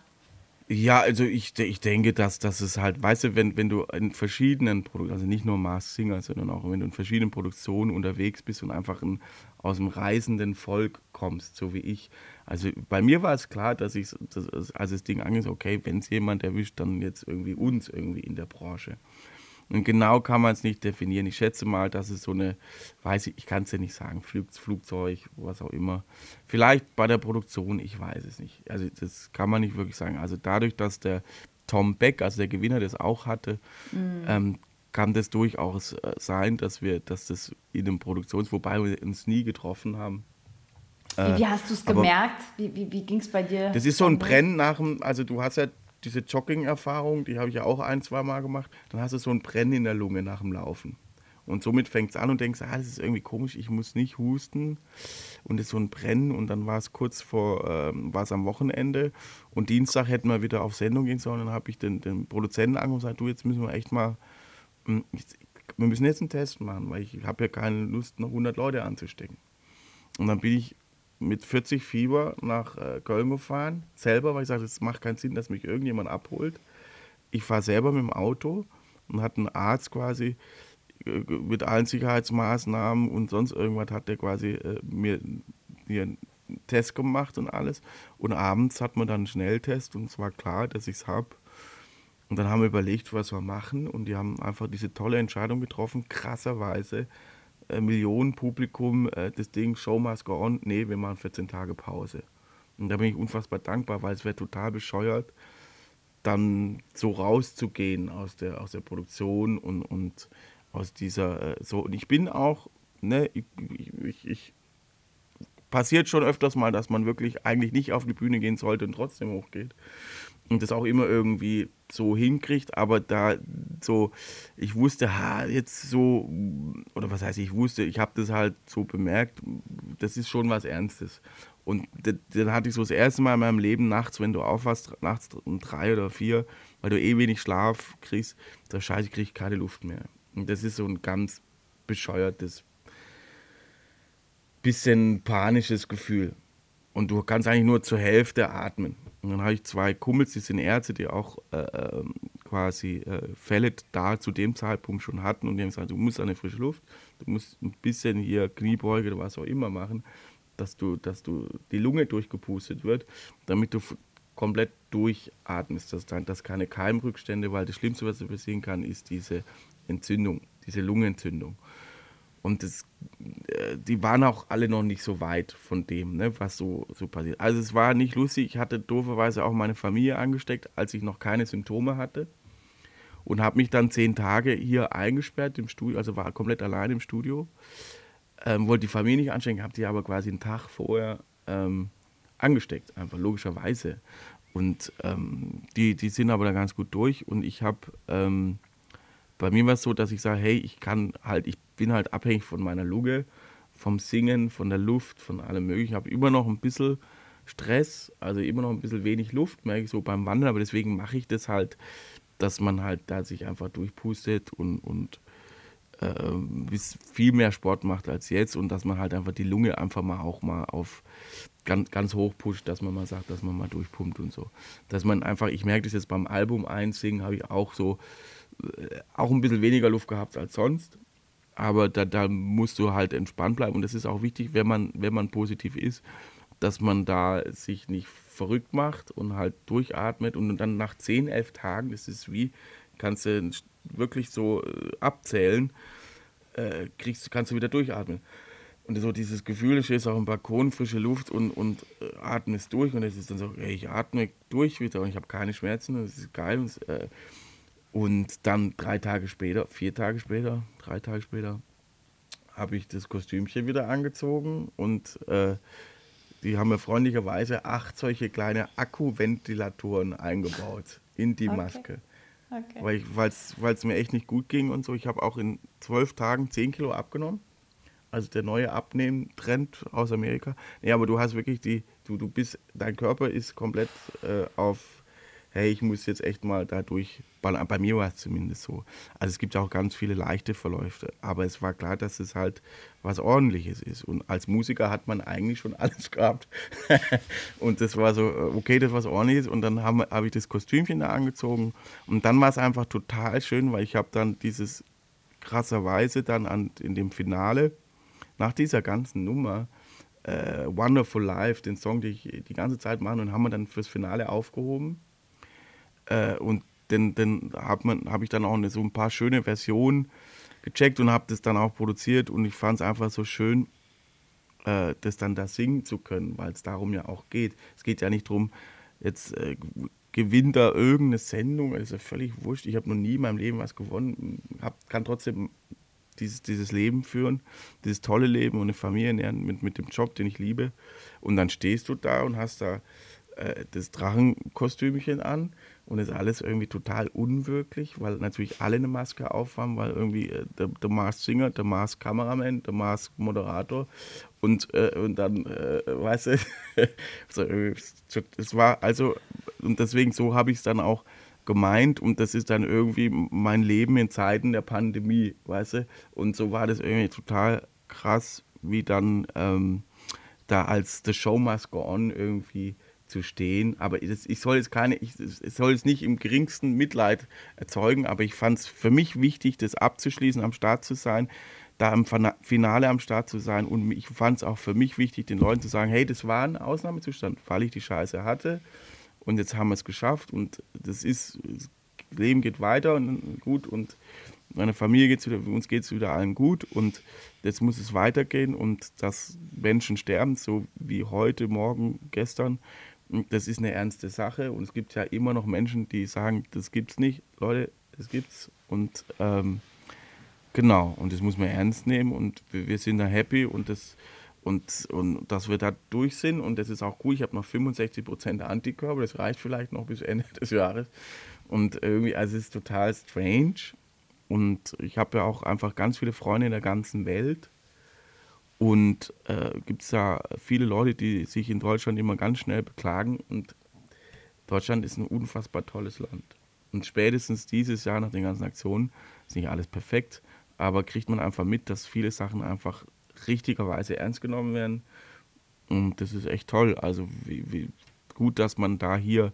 Ja, also ich, ich denke, dass, dass es halt, weißt du, wenn, wenn du in verschiedenen Produktionen, also nicht nur Mars Singer, sondern auch wenn du in verschiedenen Produktionen unterwegs bist und einfach ein, aus dem reisenden Volk kommst, so wie ich. Also bei mir war es klar, dass ich, dass, als das Ding anging, okay, wenn es jemand erwischt, dann jetzt irgendwie uns irgendwie in der Branche. Und genau kann man es nicht definieren. Ich schätze mal, dass es so eine, weiß ich, ich kann es ja nicht sagen, Flug, Flugzeug, was auch immer. Vielleicht bei der Produktion, ich weiß es nicht. Also das kann man nicht wirklich sagen. Also dadurch, dass der Tom Beck, also der Gewinner, das auch hatte, ähm, kann das durchaus äh, sein, dass wir, dass das in einem Produktions, wobei wir uns nie getroffen haben. Wie, wie hast du es Äh, gemerkt? Wie, wie, wie ging es bei dir? Das ist so ein? Brennen nach dem, also du hast ja diese Jogging-Erfahrung, die habe ich ja auch ein, zwei Mal gemacht, dann hast du so ein Brennen in der Lunge nach dem Laufen. Und somit fängt es an und denkst, ah, das ist irgendwie komisch, ich muss nicht husten. Und es ist so ein Brennen und dann war es kurz vor, ähm, war es am Wochenende und Dienstag hätten wir wieder auf Sendung gehen sollen. Dann habe ich den, den Produzenten angerufen und gesagt, du, jetzt müssen wir echt mal, hm, wir müssen jetzt einen Test machen, weil ich habe ja keine Lust, noch 100 Leute anzustecken. Und dann bin ich mit 40 Fieber nach äh, Köln gefahren, selber, weil ich sagte, es macht keinen Sinn, dass mich irgendjemand abholt. Ich fahre selber mit dem Auto und hat ein Arzt quasi äh, mit allen Sicherheitsmaßnahmen und sonst irgendwas hat der quasi äh, mir, mir einen Test gemacht und alles. Und abends hat man dann einen Schnelltest und es war klar, dass ich es habe. Und dann haben wir überlegt, was wir machen und die haben einfach diese tolle Entscheidung getroffen, krasserweise. Äh, Millionen Publikum, äh, das Ding Show must go on, nee, wir machen 14 Tage Pause. Und da bin ich unfassbar dankbar, weil es wäre total bescheuert, dann so rauszugehen aus der, aus der Produktion und, und aus dieser, äh, so. Und ich bin auch, ne, ich, ich, ich, passiert schon öfters mal, dass man wirklich eigentlich nicht auf die Bühne gehen sollte und trotzdem hochgeht. Und das auch immer irgendwie so hinkriegt, aber da so, ich wusste, ha, jetzt so, oder was heißt ich wusste, ich habe das halt so bemerkt, das ist schon was Ernstes. Und dann hatte ich so das erste Mal in meinem Leben nachts, wenn du aufwachst, nachts um drei oder vier, weil du eh wenig Schlaf kriegst, da scheiße, ich kriege keine Luft mehr. Und das ist so ein ganz bescheuertes, bisschen panisches Gefühl. Und du kannst eigentlich nur zur Hälfte atmen. Und dann habe ich zwei Kumpels, die sind Ärzte, die auch äh, ähm, quasi äh, Fälle da zu dem Zeitpunkt schon hatten. Und die haben gesagt, du musst an die frische Luft, du musst ein bisschen hier Kniebeuge oder was auch immer machen, dass du, dass du die Lunge durchgepustet wird, damit du komplett durchatmest, dass, dann, dass keine Keimrückstände, weil das Schlimmste, was dir passieren kann, ist diese Entzündung, diese Lungenentzündung. Und das, äh, die waren auch alle noch nicht so weit von dem, ne, was so, so passiert. Also es war nicht lustig. Ich hatte dooferweise auch meine Familie angesteckt, als ich noch keine Symptome hatte. Und habe mich dann zehn Tage hier eingesperrt im Studio, also war komplett allein im Studio. Ähm, wollte die Familie nicht anstecken, habe die aber quasi einen Tag vorher ähm, angesteckt, einfach logischerweise. Und ähm, die, die sind aber da ganz gut durch. Und ich habe, ähm, bei mir war es so, dass ich sage, hey, ich kann halt, ich bin halt abhängig von meiner Lunge, vom Singen, von der Luft, von allem möglichen. Ich habe immer noch ein bisschen Stress, also immer noch ein bisschen wenig Luft, merke ich so beim Wandern, aber deswegen mache ich das halt, dass man halt da sich einfach durchpustet und, und äh, viel mehr Sport macht als jetzt und dass man halt einfach die Lunge einfach mal auch mal auf ganz, ganz hoch pusht, dass man mal sagt, dass man mal durchpumpt und so. Dass man einfach, ich merke das jetzt beim Album einsingen, habe ich auch so auch ein bisschen weniger Luft gehabt als sonst. Aber da, da musst du halt entspannt bleiben. Und das ist auch wichtig, wenn man, wenn man positiv ist, dass man da sich nicht verrückt macht und halt durchatmet. Und dann nach 10, 11 Tagen, das ist wie, kannst du wirklich so äh, abzählen, äh, kriegst, kannst du wieder durchatmen. Und so dieses Gefühl, du stehst auf dem Balkon, frische Luft und, und äh, atmest durch. Und es ist dann so, ich atme durch wieder und ich habe keine Schmerzen es ist geil. Und, äh, und dann drei Tage später, vier Tage später, drei Tage später, habe ich das Kostümchen wieder angezogen und äh, die haben mir freundlicherweise acht solche kleine Akkuventilatoren eingebaut in die Okay. Maske. Okay. Weil es mir echt nicht gut ging und so. Ich habe auch in zwölf Tagen zehn Kilo abgenommen. Also der neue Abnehmen-Trend aus Amerika. Nee, aber du hast wirklich die, du, du bist, dein Körper ist komplett äh, auf, hey, ich muss jetzt echt mal da durch. Bei, bei mir war es zumindest so. Also es gibt auch ganz viele leichte Verläufe. Aber es war klar, dass es halt was Ordentliches ist. Und als Musiker hat man eigentlich schon alles gehabt. und das war so, okay, das was Ordentliches. Und dann habe hab ich das Kostümchen da angezogen. Und dann war es einfach total schön, weil ich habe dann dieses krasserweise dann an, in dem Finale, nach dieser ganzen Nummer, äh, Wonderful Life, den Song, den ich die ganze Zeit mache, und haben wir dann fürs Finale aufgehoben. Äh, und den, den habe hab ich dann auch eine, so ein paar schöne Versionen gecheckt und habe das dann auch produziert und ich fand es einfach so schön, äh, das dann da singen zu können, weil es darum ja auch geht. Es geht ja nicht darum, jetzt äh, gewinnt da irgendeine Sendung, das ist ja völlig wurscht. Ich habe noch nie in meinem Leben was gewonnen, hab, kann trotzdem dieses, dieses Leben führen, dieses tolle Leben und eine Familie ernähren mit, mit dem Job, den ich liebe. Und dann stehst du da und hast da äh, das Drachenkostümchen an und ist alles irgendwie total unwirklich, weil natürlich alle eine Maske aufhaben, weil irgendwie äh, der, der Mars Singer, der Mars Kameramann, der Mars Moderator und, äh, und dann, äh, weißt du, so, es war also, und deswegen so habe ich es dann auch gemeint und das ist dann irgendwie mein Leben in Zeiten der Pandemie, weißt du, und so war das irgendwie total krass, wie dann ähm, da als The Show Must Go On irgendwie zu stehen. Aber ich soll jetzt keine, ich, es soll jetzt nicht im geringsten Mitleid erzeugen, aber ich fand es für mich wichtig, das abzuschließen, am Start zu sein, da im Finale am Start zu sein. Und ich fand es auch für mich wichtig, den Leuten zu sagen, hey, das war ein Ausnahmezustand, weil ich die Scheiße hatte. Und jetzt haben wir es geschafft und das ist, das Leben geht weiter und gut und meiner Familie geht es wieder, uns geht es wieder allen gut und jetzt muss es weitergehen und dass Menschen sterben, so wie heute, morgen, gestern, das ist eine ernste Sache und es gibt ja immer noch Menschen, die sagen, das gibt's nicht. Leute, das gibt's und ähm, genau, und das muss man ernst nehmen und wir, sind da happy und das und, und dass wir da durch sind und das ist auch gut. Ich habe noch 65 Prozent Antikörper, das reicht vielleicht noch bis Ende des Jahres. Und irgendwie, also es ist total strange. Und ich habe ja auch einfach ganz viele Freunde in der ganzen Welt. Und äh, gibt es da viele Leute, die sich in Deutschland immer ganz schnell beklagen. Und Deutschland ist ein unfassbar tolles Land. Und spätestens dieses Jahr nach den ganzen Aktionen ist nicht alles perfekt, aber kriegt man einfach mit, dass viele Sachen einfach richtigerweise ernst genommen werden. Und das ist echt toll. Also wie, wie gut, dass man da hier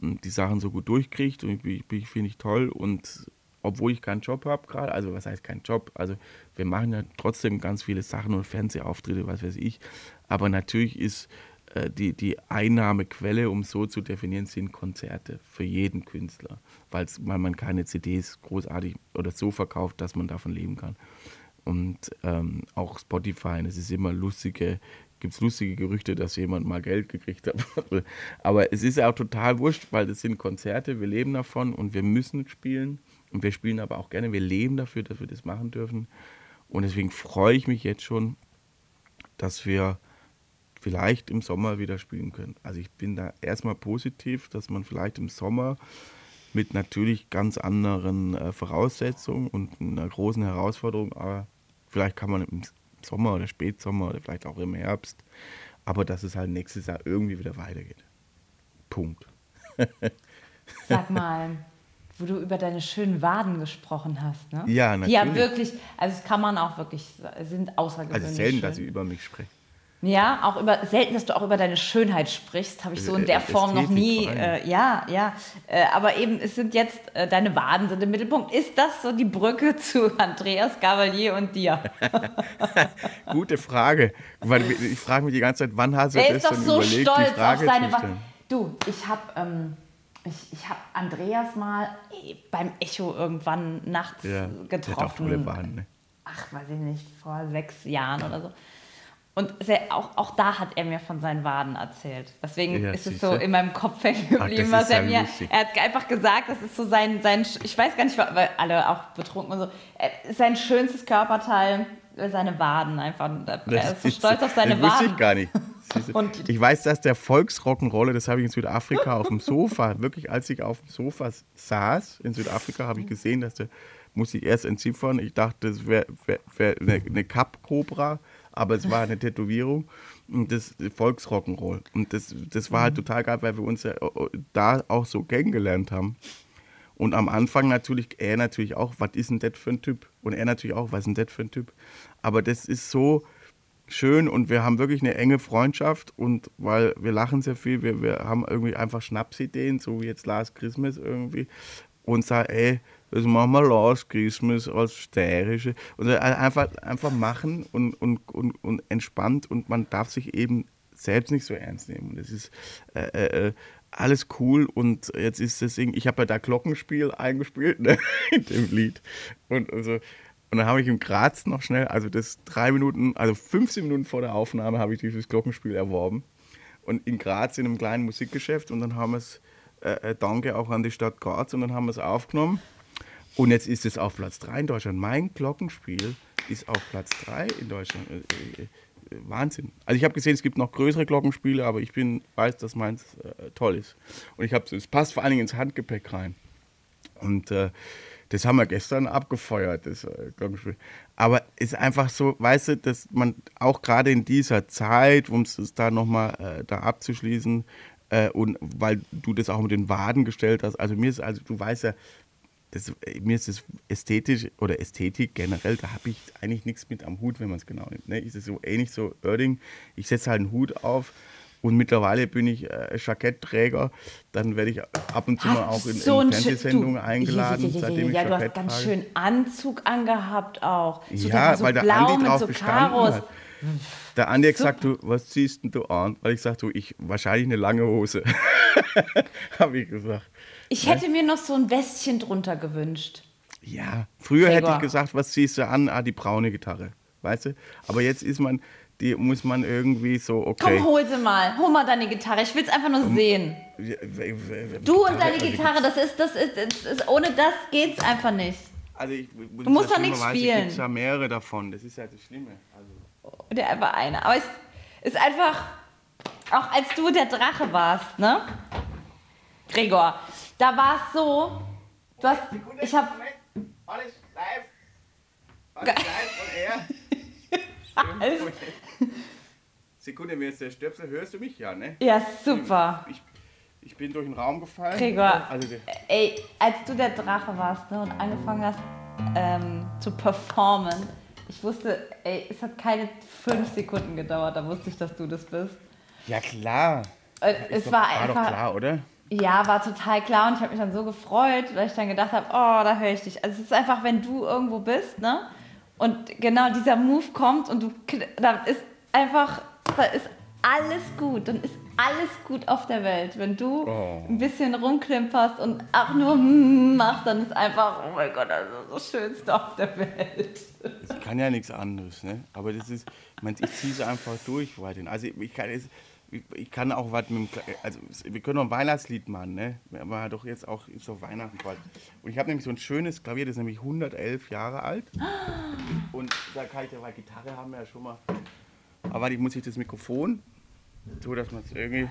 hm, die Sachen so gut durchkriegt. Und ich, ich finde ich toll. Und obwohl ich keinen Job habe gerade, also was heißt kein Job? Also wir machen ja trotzdem ganz viele Sachen und Fernsehauftritte, was weiß ich. Aber natürlich ist äh, die, die Einnahmequelle, um so zu definieren, sind Konzerte für jeden Künstler, weil man keine CDs großartig oder so verkauft, dass man davon leben kann. Und ähm, auch Spotify, es ist immer lustige, gibt es lustige Gerüchte, dass jemand mal Geld gekriegt hat. Aber es ist ja auch total wurscht, weil das sind Konzerte, wir leben davon und wir müssen spielen. Und wir spielen aber auch gerne, wir leben dafür, dass wir das machen dürfen. Und deswegen freue ich mich jetzt schon, dass wir vielleicht im Sommer wieder spielen können. Also ich bin da erstmal positiv, dass man vielleicht im Sommer mit natürlich ganz anderen äh, Voraussetzungen und einer großen Herausforderung, aber vielleicht kann man im Sommer oder Spätsommer oder vielleicht auch im Herbst, aber dass es halt nächstes Jahr irgendwie wieder weitergeht. Punkt. Sag mal, wo du über deine schönen Waden gesprochen hast, ne? Ja, natürlich. Die ja wirklich, also das kann man auch wirklich, sind außergewöhnlich Also selten, schön. dass ich über mich spreche. Ja, auch über selten, dass du auch über deine Schönheit sprichst, habe ich so in der Form noch nie. Äh, ja, ja. Äh, aber eben, es sind jetzt äh, deine Waden sind im Mittelpunkt. Ist das so die Brücke zu Andreas Gavalier und dir? Gute Frage. Ich frage mich die ganze Zeit, wann hast du er das ist doch so stolz auf seine Waden. Du, ich habe ähm, ich, ich hab Andreas mal äh, beim Echo irgendwann nachts Ja, getroffen. Waden, ne? ach, weiß ich nicht, vor sechs Jahren oder so. Und auch, auch da hat er mir von seinen Waden erzählt. Deswegen Ja, ist es so in meinem Kopf hängen geblieben, was er mir. lustig. Er hat einfach gesagt, das ist so sein, sein ich weiß gar nicht, weil alle auch betrunken und so. Er- Sein schönstes Körperteil, äh, seine Waden einfach. Er ist so stolz auf seine das wusste Waden. ich gar nicht. Und- ich weiß, dass der Volksrock'n'Roller, das habe ich in Südafrika auf dem Sofa, wirklich als ich auf dem Sofa saß in Südafrika, habe ich gesehen, dass der, muss ich erst entziffern, ich dachte, das wäre wär, wär eine, eine Kapp-Cobra, aber es war eine Tätowierung und das Volksrock'n'Roll. Und das, das war Mhm. halt total geil, weil wir uns ja äh, da auch so kennengelernt haben. Und am Anfang natürlich, er natürlich auch, was ist denn das für ein Typ? Und er natürlich auch, was ist denn das für ein Typ? Aber das ist so schön und wir haben wirklich eine enge Freundschaft und weil wir lachen sehr viel, wir, wir haben irgendwie einfach Schnapsideen, so wie jetzt Last Christmas irgendwie und sagen, ey, das machen wir Last Christmas als steirische und einfach, einfach machen und, und, und, und entspannt und man darf sich eben selbst nicht so ernst nehmen. Das ist, äh, äh, alles cool und jetzt ist das Ding, ich habe ja da Glockenspiel eingespielt ne, in dem Lied und also und dann habe ich im Graz noch schnell, also das drei Minuten, also 15 Minuten vor der Aufnahme habe ich dieses Glockenspiel erworben und in Graz in einem kleinen Musikgeschäft und dann haben wir es, äh, äh, danke auch an die Stadt Graz und dann haben wir es aufgenommen und jetzt ist es auf Platz 3 in Deutschland. Mein Glockenspiel ist auf Platz 3 in Deutschland. Äh, äh, Wahnsinn. Also ich habe gesehen, es gibt noch größere Glockenspiele, aber ich bin, weiß, dass meins äh, toll ist. Und ich habe es passt vor allen Dingen ins Handgepäck rein. Und äh, das haben wir gestern abgefeuert, das äh, Glockenspiel. Aber ist einfach so, weißt du, dass man auch gerade in dieser Zeit, um es da nochmal äh, da abzuschließen, äh, und weil du das auch mit den Waden gestellt hast, also mir ist, also du weißt ja, das, mir ist es ästhetisch oder Ästhetik generell, da habe ich eigentlich nichts mit am Hut, wenn man es genau nimmt. Ne? Ist es so ähnlich so Erding, ich setze halt einen Hut auf und mittlerweile bin ich äh, Jackettträger, dann werde ich ab und zu mal auch in, so in Fernsehsendungen eingeladen, ja, ja, ja, seitdem ich ja, du hast Jackett ganz schön Anzug angehabt auch. So, ja, so weil der Andi drauf so bestanden Karos. hat. Der Andi hat gesagt, du, was ziehst denn du an? Weil ich sagte, ich wahrscheinlich eine lange Hose. Habe ich gesagt. Ich hätte mir noch so ein Westchen drunter gewünscht. Ja, früher hätte Gregor. ich gesagt, was ziehst du an? Ah, die braune Gitarre. Weißt du? Aber jetzt ist man, die muss man irgendwie so, okay. Komm, hol sie mal. Hol mal deine Gitarre. Ich will es einfach nur sehen. Du und deine Gitarre, das ist, das ist, das ist ohne das geht's einfach nicht. Also ich, Du musst doch nichts spielen. Es gibt ja mehrere davon. Das ist ja das Schlimme. Also, Der einfach eine. Aber es ist einfach, auch als du der Drache warst, ne? Gregor, da war es so, du hast, ich habe, Alles live. Alles live on air. alles, Sekunde, mir ist der Stöpsel. Hörst du mich? Ja, ne? ja super. Ich, ich bin durch den Raum gefallen. Gregor, Also ey, als du der Drache warst ne, und angefangen hast ähm, zu performen, ich wusste, ey, es hat keine fünf Sekunden gedauert, da wusste ich, dass du das bist. ja, klar. Äh, es doch- war war einfach, doch klar, oder? Ja, war total klar und ich habe mich dann so gefreut, weil ich dann gedacht habe, oh, da höre ich dich. Also es ist einfach, wenn du irgendwo bist, ne? Und genau dieser Move kommt und du, da ist einfach, da ist alles gut, dann ist alles gut auf der Welt. Wenn du Oh. ein bisschen rumklimperst und auch nur mm machst, dann ist einfach, oh mein Gott, das ist das Schönste auf der Welt. Ich kann ja nichts anderes, ne? Aber das ist, ich, mein, ich ziehe es einfach durch weiterhin. Also ich kann, es- ich, kann auch was mit dem, Kle- also wir können noch ein Weihnachtslied machen, ne? Aber doch jetzt auch ist doch Weihnachten bald. Und ich habe nämlich so ein schönes Klavier, das ist nämlich 111 Jahre alt. Und da kann ich ja, weil Gitarre haben wir ja schon mal. Aber ich muss ich das Mikrofon, so dass man es irgendwie.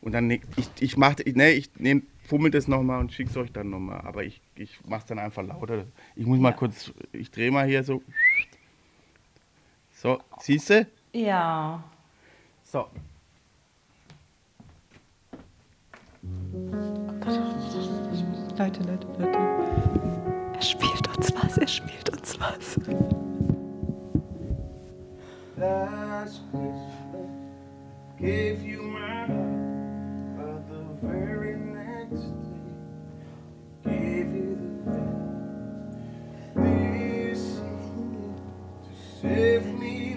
Und dann, ne- ich, ich mach, ich, ne, ich nehm, fummel das nochmal und schick's euch dann nochmal. Aber ich, ich mach's dann einfach lauter. Ich muss mal kurz, ich drehe mal hier so. So, siehst du? Ja. So. Leute, Leute, Leute. Er spielt uns was, er spielt uns was. Last Christmas gave you my heart, but the very next day gave you the ring. This to save me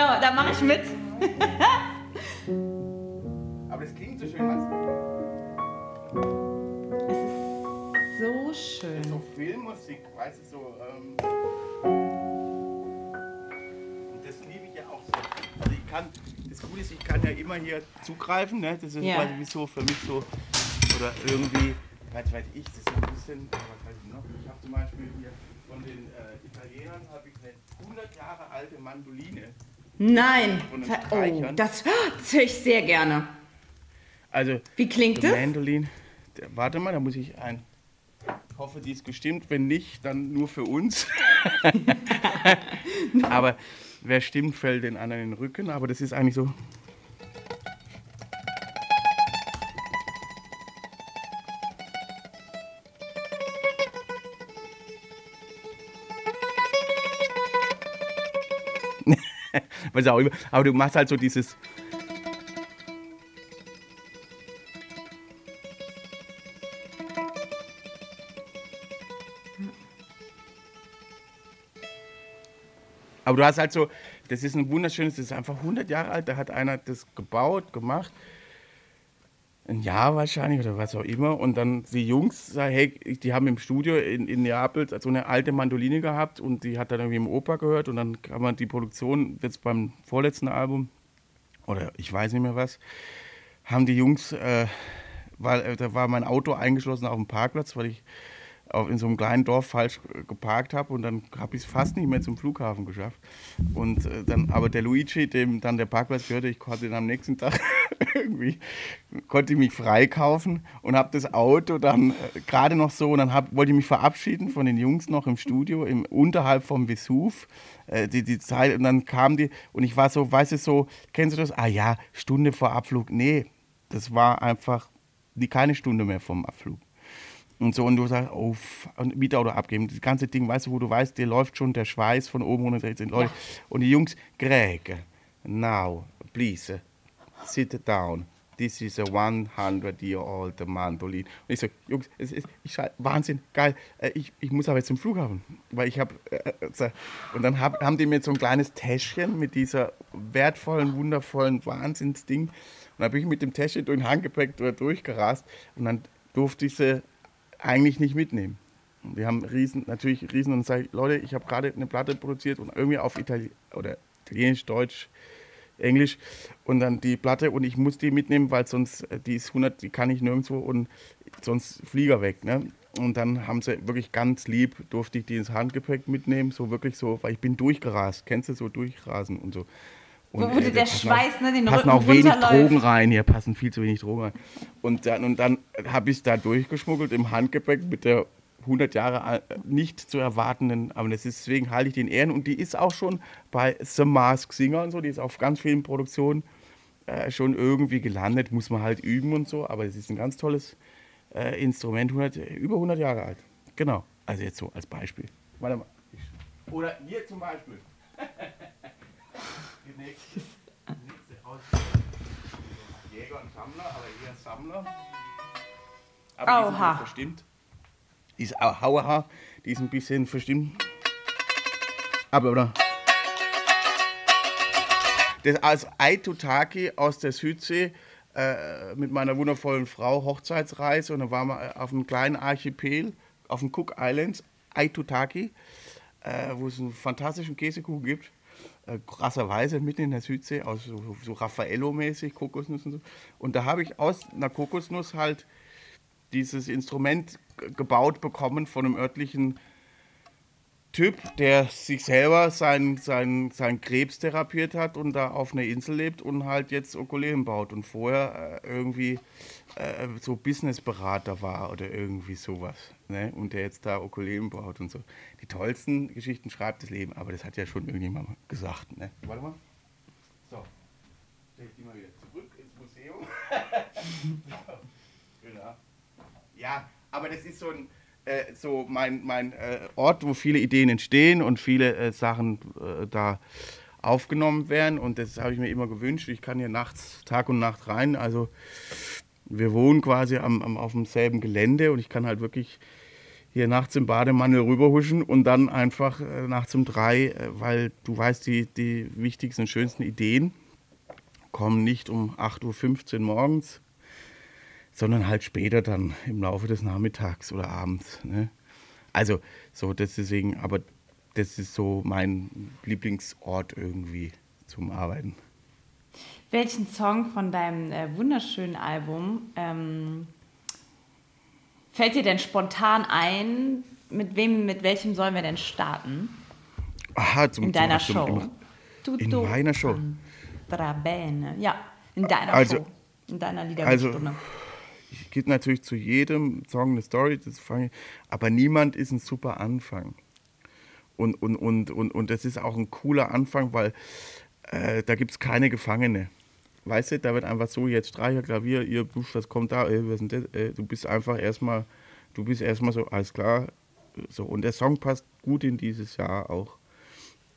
genau, da mache ich mit. Aber das klingt so schön, was? Es ist so schön. so Filmmusik, weißt du, so. Ähm und das liebe ich ja auch so. Also ich kann, das Coole ist, ich kann ja immer hier zugreifen, ne? Das ist Ja. quasi wie so für mich so, oder irgendwie, was weiß ich, das ist ein bisschen, was weiß ich noch, ich habe zum Beispiel hier von den äh, Italienern habe ich eine 100 Jahre alte Mandoline. Nein. Oh, das, höre ich sehr gerne. Also, Wie klingt das? Mandolin. Warte mal, da muss ich ein. Ich hoffe, die ist gestimmt. Wenn nicht, dann nur für uns. aber wer stimmt, fällt den anderen in den Rücken. Aber das ist eigentlich so. was auch immer. Aber du machst halt so dieses. Aber du hast halt so, das ist ein wunderschönes, das ist einfach 100 Jahre alt, da hat einer das gebaut, gemacht. Ein Jahr wahrscheinlich oder was auch immer. Und dann die Jungs hey, die haben im Studio in, in Neapel so eine alte Mandoline gehabt und die hat dann irgendwie im Oper gehört und dann kann man die Produktion jetzt beim vorletzten Album oder ich weiß nicht mehr was, haben die Jungs, äh, weil äh, da war mein Auto eingeschlossen auf dem Parkplatz, weil ich auf, in so einem kleinen Dorf falsch äh, geparkt habe und dann habe ich es fast nicht mehr zum Flughafen geschafft. Und äh, dann, aber der Luigi, dem dann der Parkplatz gehörte, ich konnte ihn am nächsten Tag irgendwie, konnte ich mich freikaufen und habe das Auto dann äh, gerade noch so und dann hab, wollte ich mich verabschieden von den Jungs noch im Studio, im, unterhalb vom Vesuv, äh, die, die Zeit und dann kam die und ich war so, weißt du, so, kennst du das? Ah ja, Stunde vor Abflug. Nee, das war einfach die, keine Stunde mehr vom Abflug. Und so, und du sagst, oh, und Mietauto abgeben. Das ganze Ding, weißt du, wo du weißt, dir läuft schon der Schweiß von oben runter. Leute. Und die Jungs, Greg, now, please, sit down. This is a 100 year old mandolin. Und ich so, Jungs, es ist ich schrei, Wahnsinn, geil. Äh, Ich, ich muss aber jetzt zum Flughafen, weil ich habe. Äh, so. und dann hab, haben die mir so ein kleines Täschchen mit dieser wertvollen, wundervollen Wahnsinnsding. Und dann bin ich mit dem Täschchen durch den Handgepäck durchgerast und dann durfte ich sie eigentlich nicht mitnehmen. Und Wir haben riesen, natürlich riesen und sage, Leute, ich habe gerade eine Platte produziert und irgendwie auf Itali oder Italienisch, Deutsch, Englisch und dann die Platte und ich muss die mitnehmen, weil sonst äh, die ist 100, die kann ich nirgendwo und sonst Flieger weg. Ne? Und dann haben sie wirklich ganz lieb, durfte ich die ins Handgepäck mitnehmen, so wirklich so, weil ich bin durchgerast. Kennst du so durchrasen und so. Und, Wo- dir da der Schweiß, auch, ne, den passen Rücken auch wenig. Drogen rein, hier passen viel zu wenig Drogen rein. Und dann, und dann habe ich es da durchgeschmuggelt im Handgepäck mit der 100 Jahre al- nicht zu erwartenden, aber das ist, deswegen halte ich den Ehren und die ist auch schon bei The Mask Singer und so, die ist auf ganz vielen Produktionen äh, schon irgendwie gelandet, muss man halt üben und so, aber es ist ein ganz tolles äh, Instrument, 100, über 100 Jahre alt. Genau, also jetzt so als Beispiel. Warte mal. Oder hier zum Beispiel. Die nächste, die nächste aus Jäger und Sammler, aber eher Sammler. Aber die Oha. bisschen verstimmt. Die ist auch Hauerhaar, die ist ein bisschen verstimmt. Aber oder? Das als Aitutaki aus der Südsee äh, mit meiner wundervollen Frau Hochzeitsreise und dann waren wir äh, auf einem kleinen Archipel auf den Cook Islands, Aitutaki, äh, wo es einen fantastischen Käsekuchen gibt. Äh, krasserweise mitten in der Südsee, aus so, so Raffaello-mäßig, Kokosnuss und so. Und da habe ich aus einer Kokosnuss halt dieses Instrument gebaut bekommen von einem örtlichen Typ, der sich selber sein, sein, sein Krebs therapiert hat und da auf einer Insel lebt und halt jetzt Ukulelen baut und vorher äh, irgendwie äh, so Businessberater war oder irgendwie sowas. Ne? Und der jetzt da Ukulelen baut und so. Die tollsten Geschichten schreibt das Leben, aber das hat ja schon irgendjemand gesagt. Ne? Warte mal. So. Stell ich die mal wieder zurück ins Museum. genau. Ja, aber das ist so ein äh, so mein, mein äh, Ort, wo viele Ideen entstehen und viele äh, Sachen äh, da aufgenommen werden. Und das habe ich mir immer gewünscht. Ich kann hier nachts, Tag und Nacht rein. Also wir wohnen quasi am, am, auf demselben Gelände und ich kann halt wirklich hier nachts im Bademantel rüberhuschen und dann einfach äh, nachts um drei, äh, weil du weißt, die, die wichtigsten schönsten Ideen kommen nicht um 8.15 Uhr morgens, sondern halt später dann im Laufe des Nachmittags oder abends. Ne? Also so, deswegen, aber das ist so mein Lieblingsort irgendwie zum Arbeiten. Welchen Song von deinem äh, wunderschönen Album ähm, fällt dir denn spontan ein? Mit wem, mit welchem sollen wir denn starten? Aha, zum, In deiner zum, Show. Im, in meiner Show. andrà bene. Ja, in deiner Also- Show. In deiner also- Liederstunde. Ich gebe natürlich zu jedem Song eine Story, das ich, aber niemand ist ein super Anfang. Und, und, und, und, und das ist auch ein cooler Anfang, weil äh, da gibt es keine Gefangene. Weißt du, da wird einfach so, jetzt Streicher, Klavier, ihr, pf, was kommt da, äh, was denn das? Äh, du bist einfach erstmal, du bist erstmal so, alles klar. So. Und der Song passt gut in dieses Jahr auch.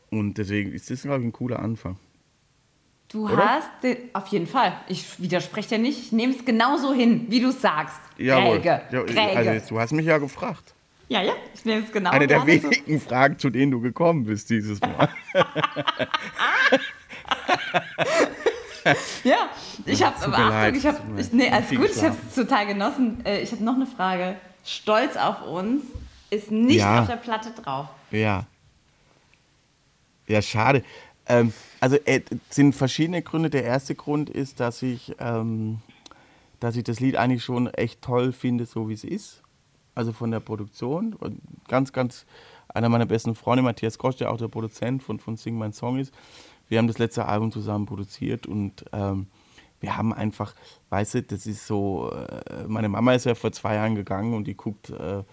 Und deswegen ist das, glaube ich, ein cooler Anfang. Du oder? hast den, auf jeden Fall. Ich widerspreche dir nicht. Ich nehme es genauso hin, wie du es sagst. Jawohl. Gräge. Ja, Gräge. also, du hast mich ja gefragt. Ja, ja, ich nehme es genau. Eine der gerade so. wenigen Fragen, zu denen du gekommen bist dieses Mal. Ja, ich habe, mir Achtung, ich habe, ich, nee, alles gut, ich habe es total genossen. Äh, Ich habe noch eine Frage. Stolz auf uns ist nicht Ja. auf der Platte drauf. Ja. Ja, schade. Ähm, also äh, es sind verschiedene Gründe. Der erste Grund ist, dass ich, ähm, dass ich das Lied eigentlich schon echt toll finde, so wie es ist. Also von der Produktion. Und ganz, ganz einer meiner besten Freunde, Matthias Gosch, der auch der Produzent von, von Sing Mein Song ist. Wir haben das letzte Album zusammen produziert und ähm, wir haben einfach, weißt du, das ist so, äh, meine Mama ist ja vor zwei Jahren gegangen und die guckt äh,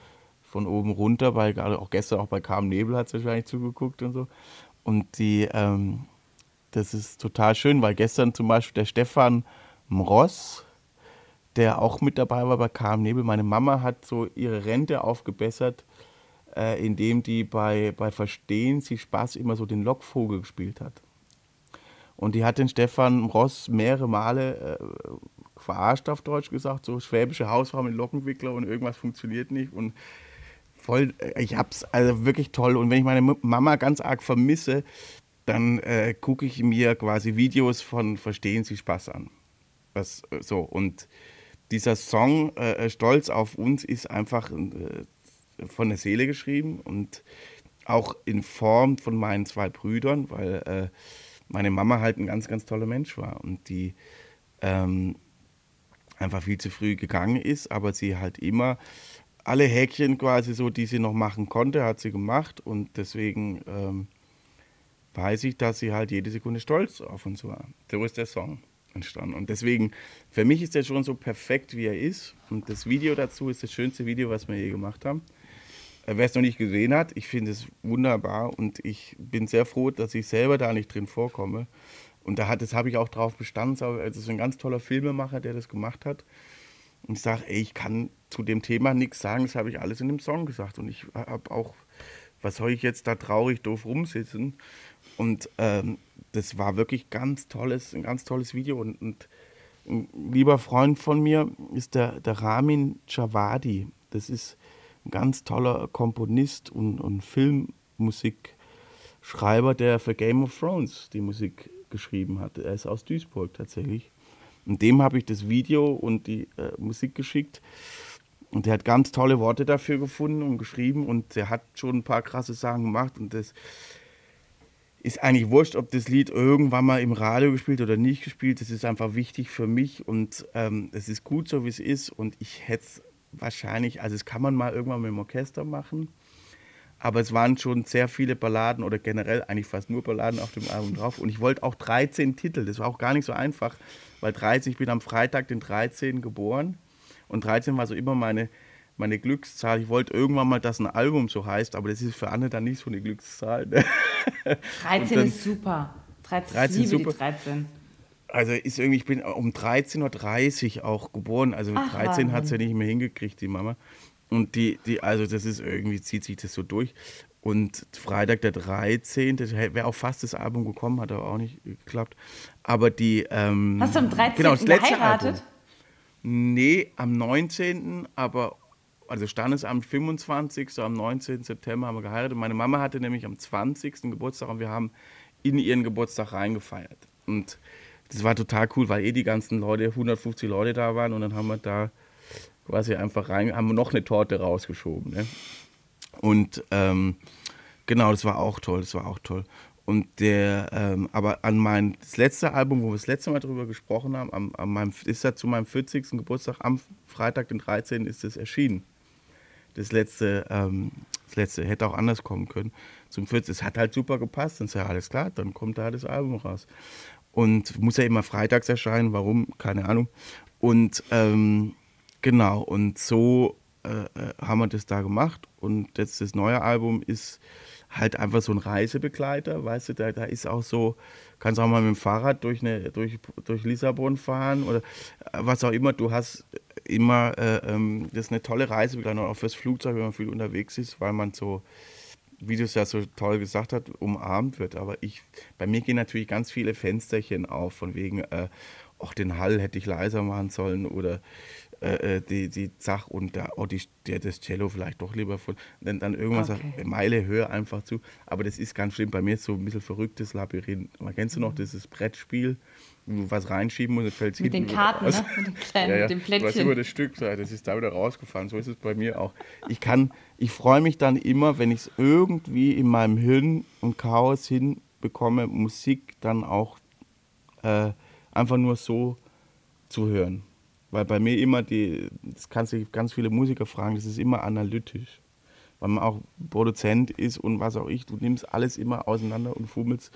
von oben runter, bei, gerade auch gestern auch bei Carmen Nebel hat sie wahrscheinlich zugeguckt und so. Und die, ähm, das ist total schön, weil gestern zum Beispiel der Stefan Mross, der auch mit dabei war bei Carmen Nebel, meine Mama hat so ihre Rente aufgebessert, äh, indem die bei, bei Verstehen sie Spaß immer so den Lockvogel gespielt hat. Und die hat den Stefan Ross mehrere Male äh, verarscht, auf Deutsch gesagt, so schwäbische Hausfrau mit Lockenwickler und irgendwas funktioniert nicht. Und voll, äh, ich hab's also wirklich toll. Und wenn ich meine Mama ganz arg vermisse, dann äh, gucke ich mir quasi Videos von Verstehen Sie Spaß an. Was, äh, so, und dieser Song äh, Stolz auf uns ist einfach äh, von der Seele geschrieben und auch in Form von meinen zwei Brüdern, weil äh, meine Mama halt ein ganz, ganz toller Mensch war und die ähm, einfach viel zu früh gegangen ist, aber sie halt immer alle Häkchen quasi so, die sie noch machen konnte, hat sie gemacht und deswegen ähm, weiß ich, dass sie halt jede Sekunde stolz auf uns war. So ist der Song entstanden und deswegen, für mich ist er schon so perfekt, wie er ist und das Video dazu ist das schönste Video, was wir je gemacht haben. Äh, Wer es noch nicht gesehen hat, ich finde es wunderbar und ich bin sehr froh, dass ich selber da nicht drin vorkomme. Und da hat, das habe ich auch drauf bestanden. Es ist- Es ist ein ganz toller Filmemacher, der das gemacht hat. Und ich sage, ey, ich kann zu dem Thema nichts sagen, das habe ich alles in dem Song gesagt. Und ich habe auch, was soll ich jetzt da traurig doof rumsitzen? Und ähm, das war wirklich ganz tolles, ein ganz tolles Video. Und, und ein lieber Freund von mir ist der, der Ramin Javadi. Das ist ein ganz toller Komponist und, und Filmmusikschreiber, der für Game of Thrones die Musik geschrieben hat. Er ist aus Duisburg tatsächlich. Und dem habe ich das Video und die äh, Musik geschickt. Und der hat ganz tolle Worte dafür gefunden und geschrieben. Und der hat schon ein paar krasse Sachen gemacht. Und das ist eigentlich wurscht, ob das Lied irgendwann mal im Radio gespielt oder nicht gespielt. Das ist einfach wichtig für mich. Und ähm, es ist gut so, wie es ist. Und ich hätte es wahrscheinlich, also das kann man mal irgendwann mit dem Orchester machen. Aber es waren schon sehr viele Balladen oder generell eigentlich fast nur Balladen auf dem Album drauf. Und ich wollte auch 13 Titel. Das war auch gar nicht so einfach, weil 13, ich bin am Freitag den 13 geboren. Und 13 war so immer meine, meine Glückszahl. Ich wollte irgendwann mal, dass ein Album so heißt, aber das ist für Anne dann nicht so eine Glückszahl. Ne? 13 dann- ist super. 13, 13 ich liebe super. die 13. Also ist irgendwie, ich bin um 13.30 Uhr auch geboren. Also Ach, 13 hat sie Wahnsinn. nicht mehr hingekriegt, die Mama. Und die, die, also das ist irgendwie, zieht sich das so durch. Und Freitag der 13., das wäre auch fast das Album gekommen, hat aber auch nicht geklappt. Aber die. Ähm, Hast du am 13. genau, das letzte geheiratet? Album. Nee, am 19., aber also Standesamt 25. So am 19. September haben wir geheiratet. Meine Mama hatte nämlich am 20. Geburtstag und wir haben in ihren Geburtstag reingefeiert. Und das war total cool, weil eh die ganzen Leute, 150 Leute da waren und dann haben wir da quasi einfach rein, haben wir noch eine Torte rausgeschoben. Ne? Und ähm, genau, das war auch toll, das war auch toll. Und der, ähm, aber an mein das letzte Album, wo wir das letzte Mal drüber gesprochen haben, am, an meinem, ist ja zu meinem 40. Geburtstag am Freitag, den 13. ist es erschienen. Das letzte, ähm, das letzte hätte auch anders kommen können. Zum 40. Es hat halt super gepasst, dann ist ja alles klar, dann kommt da das Album raus. Und muss ja immer freitags erscheinen, warum, keine Ahnung. Und ähm, genau, und so äh, äh, haben wir das da gemacht. Und jetzt das neue Album ist halt einfach so ein Reisebegleiter, weißt du, da, da ist auch so, kannst auch mal mit dem Fahrrad durch, eine, durch, durch Lissabon fahren oder äh, was auch immer. Du hast immer, äh, ähm, das ist eine tolle Reisebegleitung, auch fürs Flugzeug, wenn man viel unterwegs ist, weil man so, wie du es ja so toll gesagt hast, umarmt wird. Aber ich, bei mir gehen natürlich ganz viele Fensterchen auf, von wegen, äh, auch den Hall hätte ich leiser machen sollen oder äh, äh, die, die Zach und da, oh, die, der, das Cello vielleicht doch lieber von, dann, dann irgendwas Okay. sagt, Meile, hör einfach zu. Aber das ist ganz schlimm. Bei mir ist so ein bisschen verrücktes Labyrinth. Man kennst du noch dieses Brettspiel, wo du was reinschieben musst, fällt Mit den Karten, ne? Mit den kleinen, Ja, ja. mit immer das Stück, das ist da wieder rausgefallen. So ist es bei mir auch. Ich kann, ich freue mich dann immer, wenn ich es irgendwie in meinem Hirn und Chaos hinbekomme, Musik dann auch äh, einfach nur so zu hören. Weil bei mir immer die, das kannst du ganz viele Musiker fragen, das ist immer analytisch. Weil man auch Produzent ist und was auch ich, du nimmst alles immer auseinander und fummelst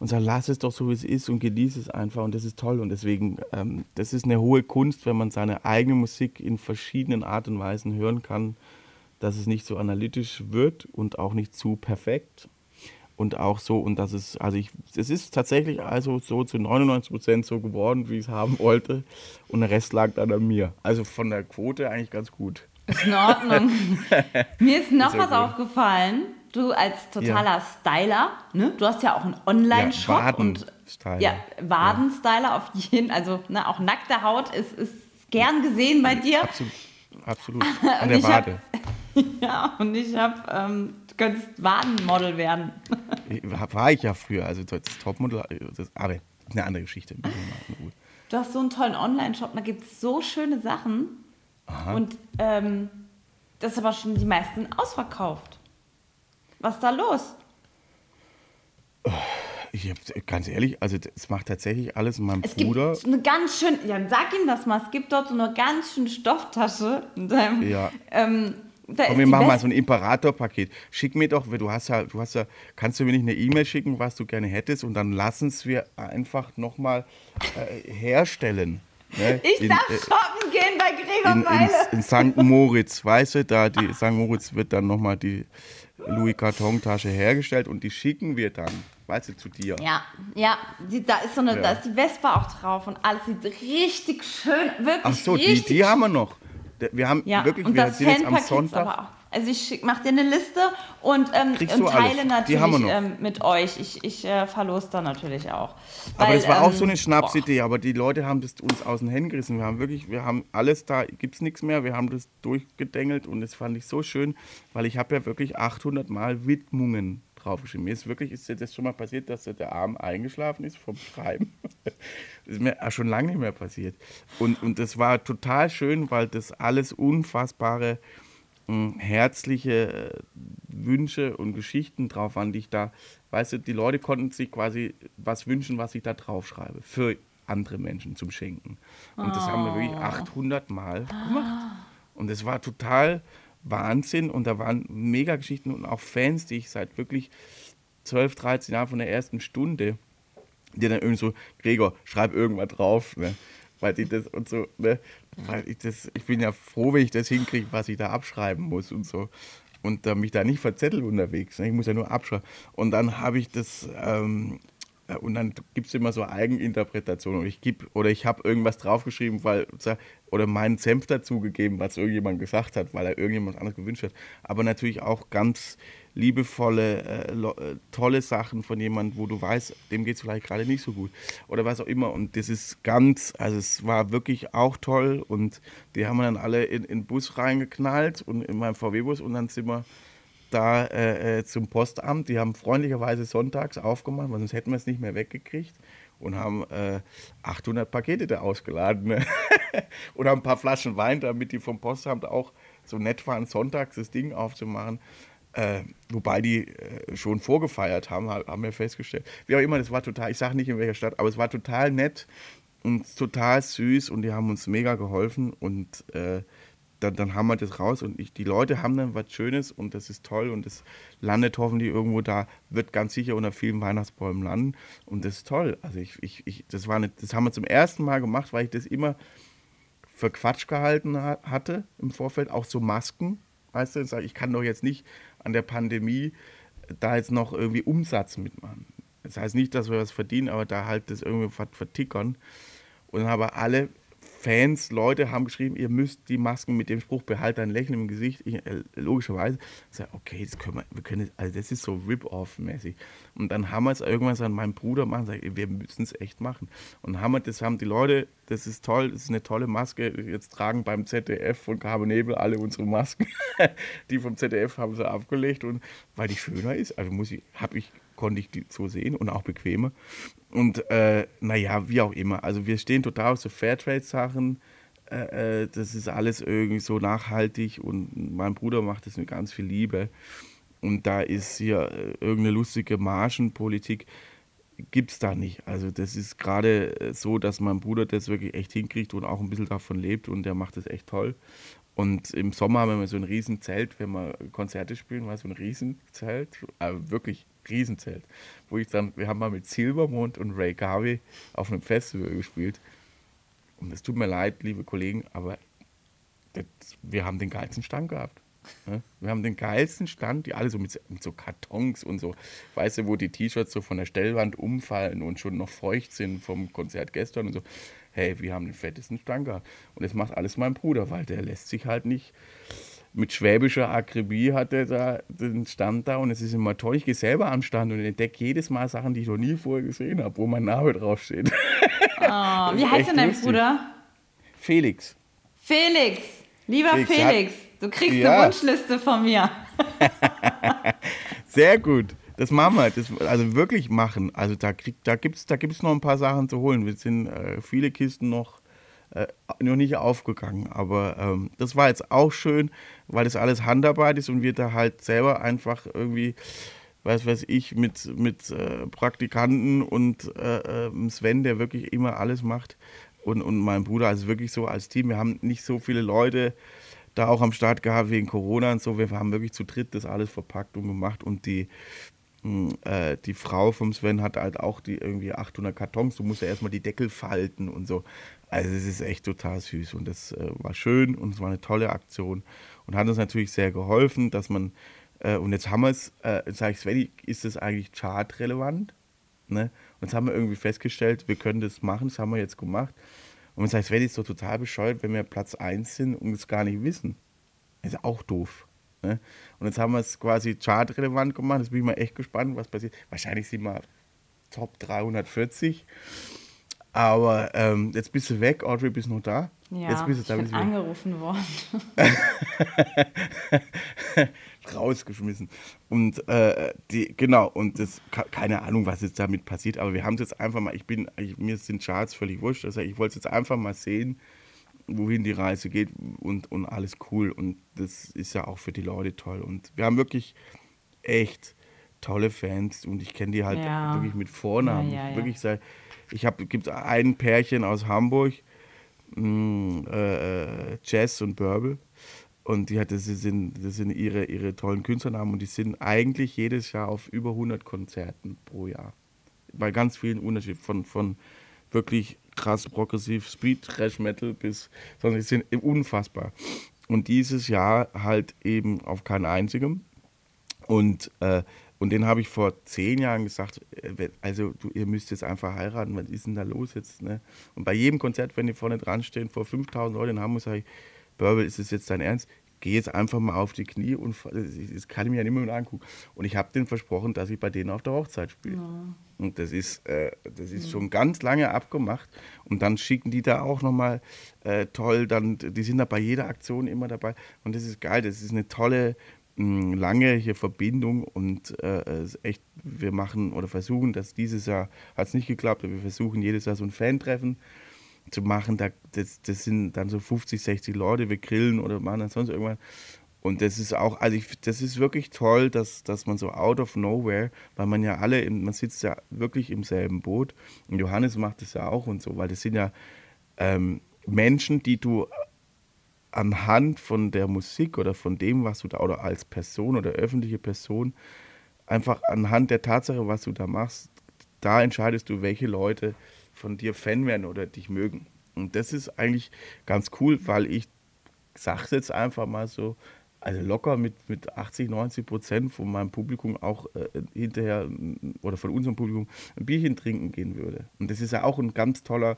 und sagst, lass es doch so, wie es ist und genieß es einfach und das ist toll. Und deswegen, ähm, das ist eine hohe Kunst, wenn man seine eigene Musik in verschiedenen Art und Weisen hören kann, dass es nicht so analytisch wird und auch nicht zu perfekt. Und auch so, und das ist, also ich, es ist tatsächlich also so zu 99 Prozent so geworden, wie ich es haben wollte. Und der Rest lag dann an mir. Also von der Quote eigentlich ganz gut. Ist in Ordnung. Mir ist noch Ist ja was gut. aufgefallen. Du als totaler Styler, ne? Du hast ja auch einen Online-Shop Ja, und Waden-Styler. ja, Wadenstyler auf jeden, also ne, auch nackte Haut ist, ist gern gesehen bei dir. Absolut. Absolut. An der hab- Wade. Ja, und ich habe, ähm, könntest Wadenmodel werden. War ich ja früher. Also das Topmodel, das, aber eine andere Geschichte. Du hast so einen tollen Online-Shop, da gibt es so schöne Sachen. Und ähm, das ist aber schon die meisten ausverkauft. Was ist da los? Ich hab, ganz ehrlich, also das macht tatsächlich alles mein Es Bruder. gibt eine ganz schön, ja, sag ihm das mal, es gibt dort so eine ganz schöne Stofftasche. In deinem, Ja. ähm, da Komm, wir machen mal so ein Imperator-Paket. Schick mir doch, du hast ja, du hast ja, kannst du mir nicht eine E-Mail schicken, was du gerne hättest und dann lassen es wir einfach nochmal äh, herstellen. Ne? Ich In, darf äh, shoppen gehen bei Gregor in, Meile. in, in St. Moritz, weißt du, da die St. Moritz wird dann nochmal die Louis Carton-Tasche hergestellt und die schicken wir dann, weißt du, zu dir. Ja, ja, die, da ist so eine, Ja. da ist die Vespa auch drauf und alles sieht richtig schön, wirklich Ach so, die, die haben wir noch. Wir haben Ja, wirklich, und wir das sind jetzt am Sonntag. aber auch. Also ich schick, mach dir eine Liste und, ähm, und teile natürlich ähm, mit euch. Ich, ich äh, verlose da natürlich auch. Aber Weil, das war auch ähm, so eine. Schnapsidee, aber die Leute haben das uns aus den Händen gerissen. Wir haben wirklich, wir haben alles da, gibt es nichts mehr, wir haben das durchgedengelt und das fand ich so schön, weil ich habe ja wirklich 800 Mal Widmungen draufgeschrieben. Mir ist wirklich, ist das schon mal passiert, dass der Arm eingeschlafen ist vom Schreiben? Das ist mir schon lange nicht mehr passiert. Und, und das war total schön, weil das alles unfassbare, mh, herzliche äh, Wünsche und Geschichten drauf waren, die ich da, weißt du, die Leute konnten sich quasi was wünschen, was ich da draufschreibe, für andere Menschen zum Schenken. Und das haben wir wirklich 800 Mal gemacht. Und es war total Wahnsinn und da waren mega Geschichten und auch Fans, die ich seit wirklich 12, 13 Jahren von der ersten Stunde, die dann irgendwie so, Gregor, schreib irgendwas drauf, ne? weil die das und so, ne? weil ich das, ich bin ja froh, wenn ich das hinkriege, was ich da abschreiben muss und so und äh, mich da nicht verzettel unterwegs, ne? ich muss ja nur abschreiben und dann habe ich das ähm, äh, und dann gibt es immer so Eigeninterpretationen. Und ich gebe oder ich habe irgendwas draufgeschrieben, weil oder meinen Senf dazugegeben, was irgendjemand gesagt hat, weil er irgendjemand anderes gewünscht hat. Aber natürlich auch ganz liebevolle, äh, äh, tolle Sachen von jemandem, wo du weißt, dem geht es vielleicht gerade nicht so gut. Oder was auch immer. Und das ist ganz, also es war wirklich auch toll. Und die haben wir dann alle in, in den Bus reingeknallt und in meinem VW-Bus und dann sind wir da äh, äh, zum Postamt. Die haben freundlicherweise sonntags aufgemacht, weil sonst hätten wir es nicht mehr weggekriegt. Und haben äh, 800 Pakete da ausgeladen. Ne? haben ein paar Flaschen Wein, damit die vom Postamt auch so nett waren, sonntags das Ding aufzumachen. Äh, wobei die äh, schon vorgefeiert haben, ha- haben wir festgestellt. Wie auch immer, das war total, ich sage nicht in welcher Stadt, aber es war total nett und total süß und die haben uns mega geholfen und äh, dann, dann haben wir das raus und ich, die Leute haben dann was Schönes und das ist toll und das landet hoffentlich irgendwo da, wird ganz sicher unter vielen Weihnachtsbäumen landen und das ist toll. Also ich, ich, ich das war eine, das haben wir zum ersten Mal gemacht, weil ich das immer für Quatsch gehalten ha hatte im Vorfeld, auch so Masken, weißt du, ich kann doch jetzt nicht an der Pandemie da jetzt noch irgendwie Umsatz mitmachen. Das heißt nicht, dass wir was verdienen, aber da halt das irgendwie ver- vertickern. Und dann haben alle Fans, Leute haben geschrieben, ihr müsst die Masken mit dem Spruch behalt dein Lächeln im Gesicht. Ich, äh, logischerweise. Ich sage, okay, das können wir, wir können, also das ist so Rip-Off-mäßig. Und dann haben wir es irgendwann an meinem Bruder machen, sag, wir müssen es echt machen. Und haben wir, das haben die Leute, das ist toll, das ist eine tolle Maske. Jetzt tragen beim ZDF von Carbon Nebel alle unsere Masken. die vom ZDF haben sie abgelegt und weil die schöner ist, also muss ich, habe ich konnte ich die so sehen und auch bequemer. Und äh, naja, wie auch immer. Also wir stehen total auf so Fairtrade-Sachen. Äh, äh, das ist alles irgendwie so nachhaltig und mein Bruder macht das mit ganz viel Liebe. Und da ist hier äh, irgendeine lustige Margenpolitik gibt es da nicht. Also das ist gerade äh, so, dass mein Bruder das wirklich echt hinkriegt und auch ein bisschen davon lebt und der macht das echt toll. Und im Sommer haben wir so ein Riesenzelt, wenn wir Konzerte spielen, war so ein Riesenzelt, also wirklich Riesenzelt, wo ich dann, wir haben mal mit Silbermond und Ray Garvey auf einem Festival gespielt. Und es tut mir leid, liebe Kollegen, aber das, wir haben den geilsten Stand gehabt. Ne? Wir haben den geilsten Stand, die alle so mit, mit, so Kartons und so, weißt du, wo die T-Shirts so von der Stellwand umfallen und schon noch feucht sind vom Konzert gestern und so. Hey, wir haben den fettesten Stand gehabt. Und das macht alles mein Bruder, weil der lässt sich halt nicht mit schwäbischer Akribie hat er da den Stand da und es ist immer toll. Ich gehe selber am Stand und entdecke jedes Mal Sachen, die ich noch nie vorher gesehen habe, wo mein Name draufsteht. Oh, wie heißt denn dein. Bruder? Felix. Felix, lieber Felix, Felix du kriegst ja. eine Wunschliste von mir. Sehr gut. Das machen wir, das, also wirklich machen. Also da, da gibt es da gibt's noch ein paar Sachen zu holen. Wir sind äh, viele Kisten noch äh, noch nicht aufgegangen. Aber ähm, das war jetzt auch schön, weil das alles Handarbeit ist und wir da halt selber einfach irgendwie, weiß weiß ich, mit, mit äh, Praktikanten und äh, ähm, Sven, der wirklich immer alles macht und, und mein Bruder, also wirklich so als Team. Wir haben nicht so viele Leute da auch am Start gehabt wegen Corona und so. Wir haben wirklich zu dritt das alles verpackt und gemacht und die äh, die Frau vom Sven hat halt auch die irgendwie 800 Kartons. Du musst ja erstmal die Deckel falten und so. Also es ist echt total süß und das äh, war schön und es war eine tolle Aktion und hat uns natürlich sehr geholfen, dass man, äh, und jetzt haben wir es, äh, sage ich Sven, ist das eigentlich chartrelevant? Ne? Und jetzt haben wir irgendwie festgestellt, wir können das machen, das haben wir jetzt gemacht. Und man sagt, Sven ist doch total bescheuert, wenn wir Platz 1 sind und es gar nicht wissen. Ist auch doof. Ne? Und jetzt haben wir es quasi chartrelevant gemacht. Jetzt bin ich mal echt gespannt, was passiert. Wahrscheinlich sind wir Top 340. Aber ähm, jetzt bist du weg, Audrey, bist noch da? Ja, jetzt bist du, ich bin angerufen worden. Rausgeschmissen. Und äh, die, genau, und das, keine Ahnung, was jetzt damit passiert, aber wir haben es jetzt einfach mal, ich bin, ich, mir sind Charts völlig wurscht, also ich wollte es jetzt einfach mal sehen, wohin die Reise geht und, und alles cool. Und das ist ja auch für die Leute toll. Und wir haben wirklich echt tolle Fans und ich kenne die halt ja. wirklich mit Vornamen. Ja, ja, wirklich seit ich habe, gibt ein Pärchen aus Hamburg, mh, mm, äh, Jess und Börbel. Und die hat, das sind, das sind ihre, ihre tollen Künstlernamen und die sind eigentlich jedes Jahr auf über 100 Konzerten pro Jahr. Bei ganz vielen Unterschieden, von, von wirklich krass progressiv Speed, Thrash Metal bis, sondern die sind unfassbar. Und dieses Jahr halt eben auf keinen einzigen. Und äh, und den habe ich vor zehn Jahren gesagt, äh, also du, ihr müsst jetzt einfach heiraten, was ist denn da los jetzt? Ne? Und bei jedem Konzert, wenn die vorne dran stehen, vor 5000 Leuten in Hamburg, sage ich, Börbel, ist das jetzt dein Ernst? Geh jetzt einfach mal auf die Knie und das kann ich mir ja nicht mehr angucken. Und ich habe denen versprochen, dass ich bei denen auf der Hochzeit spiele. Ja. Und das ist, äh, das ist ja. schon ganz lange abgemacht. Und dann schicken die da auch nochmal äh, toll, dann, die sind da bei jeder Aktion immer dabei. Und das ist geil, das ist eine tolle lange hier Verbindung und äh, echt, wir machen oder versuchen, dass dieses Jahr hat es nicht geklappt, aber wir versuchen jedes Jahr so ein Fan-Treffen zu machen. Da, das, das sind dann so 50, 60 Leute, wir grillen oder machen dann sonst irgendwas. Und das ist auch, also ich, das ist wirklich toll, dass, dass man so out of nowhere, weil man ja alle, im, man sitzt ja wirklich im selben Boot. Und Johannes macht das ja auch und so, weil das sind ja ähm, Menschen, die du anhand von der Musik oder von dem, was du da, oder als Person oder öffentliche Person, einfach anhand der Tatsache, was du da machst, da entscheidest du, welche Leute von dir Fan werden oder dich mögen. Und das ist eigentlich ganz cool, weil ich sage es jetzt einfach mal so, also locker mit, mit 80, 90 Prozent von meinem Publikum auch äh, hinterher oder von unserem Publikum ein Bierchen trinken gehen würde. Und das ist ja auch ein ganz toller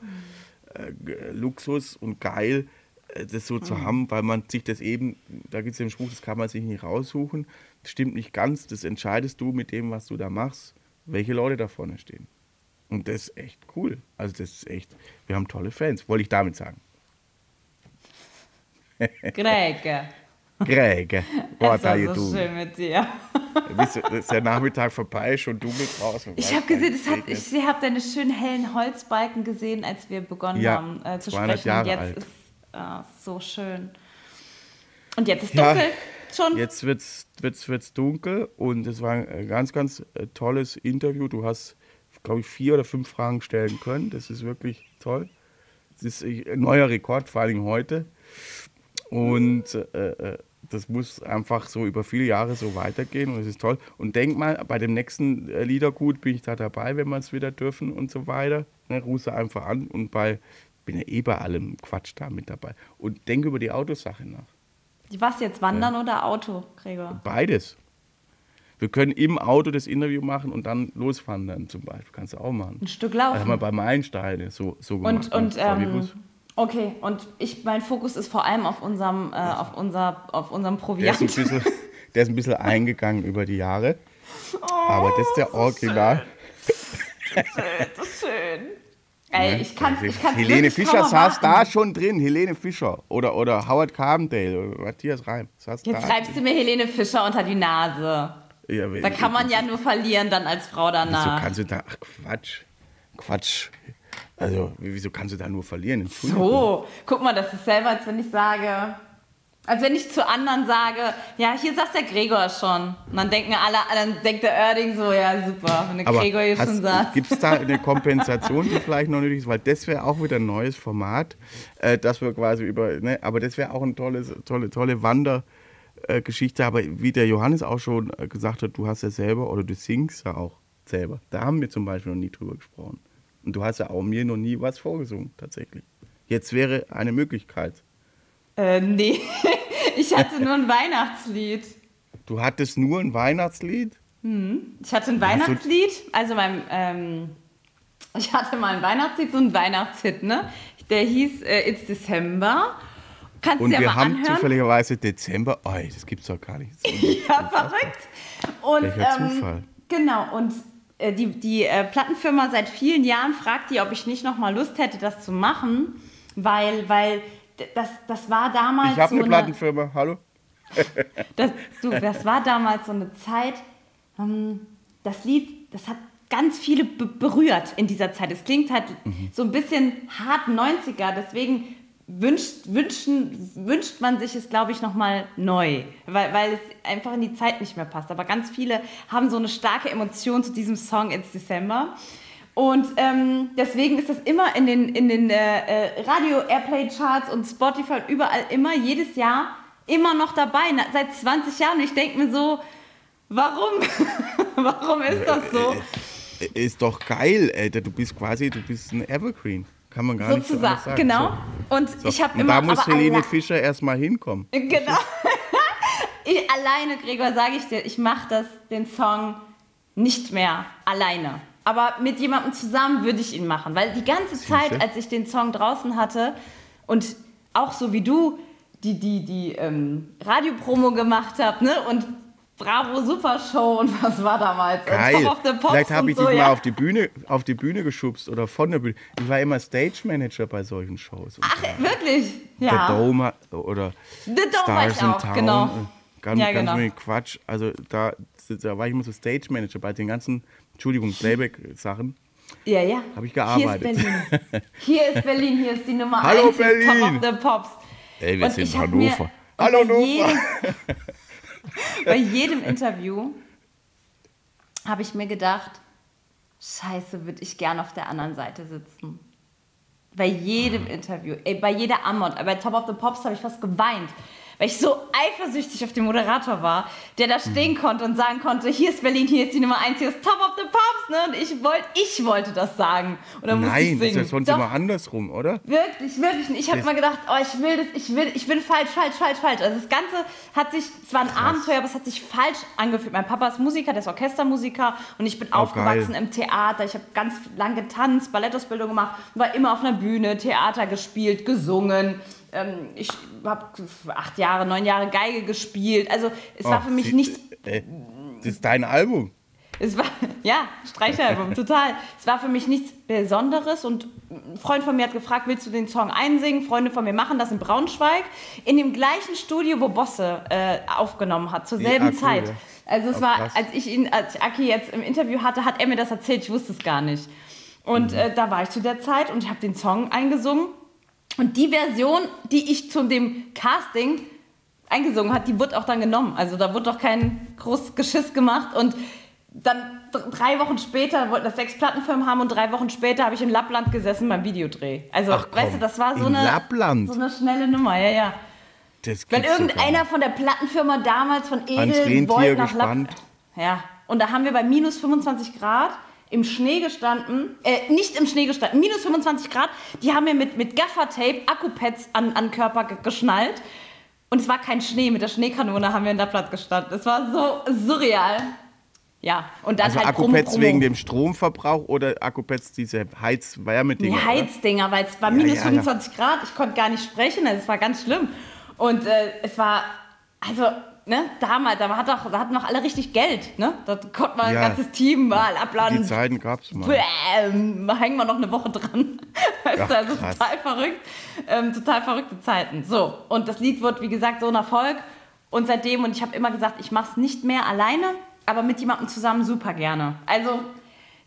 äh, Luxus und geil, äh, das so Mhm. zu haben, weil man sich das eben, da gibt es den Spruch, das kann man sich nicht raussuchen. Das stimmt nicht ganz, das entscheidest du mit dem, was du da machst, welche Leute da vorne stehen. Und das ist echt cool. Also das ist echt, wir haben tolle Fans, wollte ich damit sagen. Greg, Greg, what es are war you so doing? schön mit dir. Ihr, das ist der Nachmittag vorbei, schon dunkel draußen. Ich habe gesehen, es hat, ich habe deine schönen hellen Holzbalken gesehen, als wir begonnen Ja, haben äh, zu 200 sprechen. Jahre jetzt alt. ist äh, so schön. Und jetzt ist Ja, dunkel schon. Jetzt wird es wird's, wird's dunkel und es war ein ganz, ganz äh, tolles Interview. Du hast, glaube ich, vier oder fünf Fragen stellen können. Das ist wirklich toll. Das ist ein neuer Rekord, vor allem heute. Und äh, äh, das muss einfach so über viele Jahre so weitergehen und es ist toll. Und denk mal, bei dem nächsten äh, Liedergut bin ich da dabei, wenn wir es wieder dürfen und so weiter. Ne, du einfach an und bei, bin ja eh bei allem Quatsch da mit dabei. Und denk über die Autosache nach. Was jetzt, Wandern oder Auto, Gregor? Beides. Wir können im Auto das Interview machen und dann loswandern zum Beispiel. Kannst du auch machen. Ein Stück Das haben wir laufen. bei Meilensteine so, so gemacht. Und, und Im ähm, okay, und ich, mein Fokus ist vor allem auf unserem, äh, auf unser, auf unserem der, ist ein Proviant. bisschen, der ist ein bisschen eingegangen über die Jahre. Aber das ist der Original. Das ist schön. Ey, ich kann ich kann's Helene Fischer saß da schon drin. Helene Fischer. Oder, oder Howard Carbendale. Oder Matthias Reim. Saß Jetzt da. treibst du mir Helene Fischer unter die Nase. Ja, Da kann man ja nur verlieren dann als Frau Wieso danach. kannst du da. Ach, Quatsch. Quatsch. Also, wieso kannst du da nur verlieren? So, guck mal, das ist selber, als wenn ich sage, als wenn ich zu anderen sage, ja, hier saß der Gregor schon. Und dann denken alle, dann denkt der Oerding so, ja, super, wenn der Aber Gregor hier schon saß. gibt es da eine Kompensation, die vielleicht noch nötig ist? Weil das wäre auch wieder ein neues Format, äh, dass wir quasi über, ne, aber das wäre auch eine tolle, tolle, tolle Wandergeschichte. aber wie der Johannes auch schon äh, gesagt hat, du hast ja selber, oder du singst ja auch selber. Da haben wir zum Beispiel noch nie drüber gesprochen. Und du hast ja auch mir noch nie was vorgesungen, tatsächlich. Jetzt wäre eine Möglichkeit. Äh, nee, ich hatte nur ein Weihnachtslied. Du hattest nur ein Weihnachtslied? Ich hatte ein Weihnachtslied, also mein, ähm, ich hatte mal ein Weihnachtslied, so ein Weihnachtshit, ne? Der hieß äh, It's December. Kannst Und dir wir haben anhören. zufälligerweise Dezember. Oh, das gibt's doch gar nicht. Ja, verrückt. Und, Welcher ähm, Zufall. Genau, und äh, die, die äh, Plattenfirma seit vielen Jahren fragt die, ob ich nicht noch mal Lust hätte, das zu machen, weil, weil das, das war damals Ich habe so eine Plattenfirma. Hallo? das, du, das war damals so eine Zeit, ähm, das Lied, das hat ganz viele be berührt in dieser Zeit. Es klingt halt Mhm. so ein bisschen hart 90er, deswegen wünscht, wünschen, wünscht man sich es, glaube ich, nochmal neu, weil, weil es einfach in die Zeit nicht mehr passt. Aber ganz viele haben so eine starke Emotion zu diesem Song It's December. Und ähm, deswegen ist das immer in den, in den äh, äh, Radio-Airplay-Charts und Spotify überall immer, jedes Jahr, immer noch dabei, seit 20 Jahren. Und ich denke mir so, warum? warum ist das so? Äh, Ist doch geil, Alter. Du bist quasi, du bist ein Evergreen. Kann man gar nicht so Sozusagen, sagen. genau. Und So. ich habe immer. da muss Helene Fischer erstmal hinkommen. Genau. ich, alleine, Gregor, sage ich dir, ich mache das, den Song nicht mehr alleine. Aber mit jemandem zusammen würde ich ihn machen. Weil die ganze Zeit, als ich den Song draußen hatte und auch so wie du die, die, die ähm, Radiopromo gemacht habe, ne? Und Bravo Super Show und was war damals? Geil. The Vielleicht habe ich so, dich ja. mal auf die, Bühne, auf die Bühne geschubst oder von der Bühne. Ich war immer Stage Manager bei solchen Shows. Ach, wirklich? der Ja. Dome oder The Dome Stars in auch, Town. genau. Ganz, Ja, genau. Quatsch. Also da, da war ich immer so Stage Manager bei den ganzen, Entschuldigung, Playback-Sachen. Ja, ja. Hab ich gearbeitet. Hier ist Berlin. Hier ist Berlin, hier ist die Nummer Hallo, 1, hier ist Top Berlin. of the Pops. Ey, wir Und sind Hannover. Hallo, Hannover. bei jedem Interview habe ich mir gedacht, scheiße, würde ich gern auf der anderen Seite sitzen. Bei jedem Interview, ey, bei jeder Amont, bei Top of the Pops habe ich fast geweint, weil ich so eifersüchtig auf den Moderator war, der da stehen konnte und sagen konnte, hier ist Berlin, hier ist die Nummer 1, hier ist Top of the Pops, ne? Und ich, wollt, ich wollte das sagen. Und dann musste ich Nein, das ist singen. ja sonst Doch, immer andersrum, oder? Wirklich, wirklich. nicht. Ich habe mal gedacht, oh, ich will das, ich will, ich bin falsch, falsch, falsch, falsch. Also das Ganze hat sich, es war ein Abenteuer, aber es hat sich falsch angefühlt. Mein Papa ist Musiker, der ist Orchestermusiker und ich bin Oh, aufgewachsen geil. im Theater. Ich habe ganz lang getanzt, Ballettausbildung gemacht, war immer auf einer Bühne, Theater gespielt, gesungen. Ähm, ich habe acht Jahre, neun Jahre Geige gespielt. Also es war Oh, für mich sie- nichts Äh, das ist dein Album. es war, ja, Streichalbum, total. Es war für mich nichts Besonderes und ein Freund von mir hat gefragt, willst du den Song einsingen? Freunde von mir machen das in Braunschweig, in dem gleichen Studio, wo Bosse äh, aufgenommen hat, zur Die selben Akku, Zeit. ja. Also es Oh, war, krass. als ich ihn, als ich Aki jetzt im Interview hatte, hat er mir das erzählt, ich wusste es gar nicht. Und Mhm. äh, da war ich zu der Zeit und ich habe den Song eingesungen. Und die Version, die ich zu dem Casting eingesungen hat, die wurde auch dann genommen. Also da wurde doch kein großes Geschiss gemacht. Und dann drei Wochen später wollten das sechs Plattenfirmen haben und drei Wochen später habe ich in Lappland gesessen beim Videodreh. Also, Ach komm, weißt du, das war so in eine, Lappland? so eine schnelle Nummer, ja, ja. Das gar irgendeiner von der Plattenfirma damals von Edel wollte nach. Lappland. Ja, und da haben wir bei minus 25 Grad im Schnee gestanden, äh, nicht im Schnee gestanden, minus 25 Grad, die haben wir mit, mit Gaffertape Akkupads an, an Körper ge geschnallt. Und es war kein Schnee, mit der Schneekanone haben wir in Lappland gestanden. Es war so surreal. Ja, und dann Also halt Akkupads Promo, wegen dem Stromverbrauch oder Akkupads diese Heiz-Wärmedinger? Die? Heizdinger, weil es war Ja, minus ja, ja. 25 Grad, ich konnte gar nicht sprechen, also es war ganz schlimm. Und äh, es war, also, ne, damals, da, hat doch, da hatten noch alle richtig Geld, ne? Da konnte man Ja. ein ganzes Team mal Die abladen. Zeiten gab's mal. Bäm, da hängen wir noch eine Woche dran. Weißt Ach, du, also krass. total verrückt. Ähm, total verrückte Zeiten. So, und das Lied wird, wie gesagt, so ein Erfolg. Und seitdem, und ich habe immer gesagt, ich mache es nicht mehr alleine, aber mit jemandem zusammen super gerne. Also,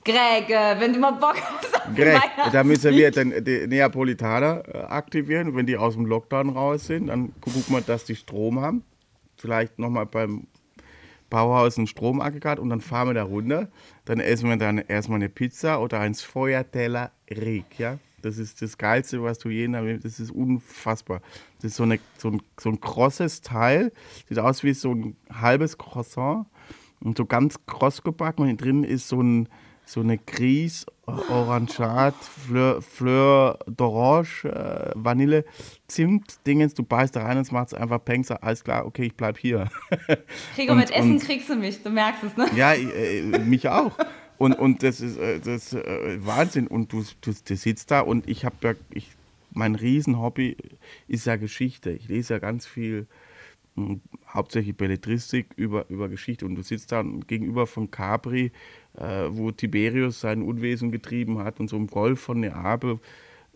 Greg, äh, wenn du mal Bock hast Greg, da müssen wir dann die Neapolitaner äh, aktivieren. Wenn die aus dem Lockdown raus sind, dann gucken wir, dass die Strom haben. Vielleicht nochmal beim Bauhaus ein Stromaggregat und dann fahren wir da runter. Dann essen wir dann erstmal eine Pizza oder ein Sfogliatella Rig, ja. Das ist das Geilste, was du je, das ist unfassbar. Das ist so, eine, so, ein, so ein krosses Teil, sieht aus wie so ein halbes Croissant und so ganz kross gebacken und drin ist so, ein, so eine Gris, Orangeat, Fleur, Fleur d'Orange, äh, Vanille, Zimt, Dingens, du beißt da rein und es macht einfach Peng, sag, alles klar, okay, ich bleib hier. Gregor, Und- mit Essen und- kriegst du mich, du merkst es, ne? Ja, äh, mich auch. Und, und das ist, äh, das ist äh, Wahnsinn. Und du, du, du sitzt da und ich habe ja, ich, mein Riesenhobby ist ja Geschichte. Ich lese ja ganz viel, mh, hauptsächlich Belletristik über, über Geschichte. Und du sitzt da gegenüber von Capri, äh, wo Tiberius sein Unwesen getrieben hat und so im Golf von Neapel,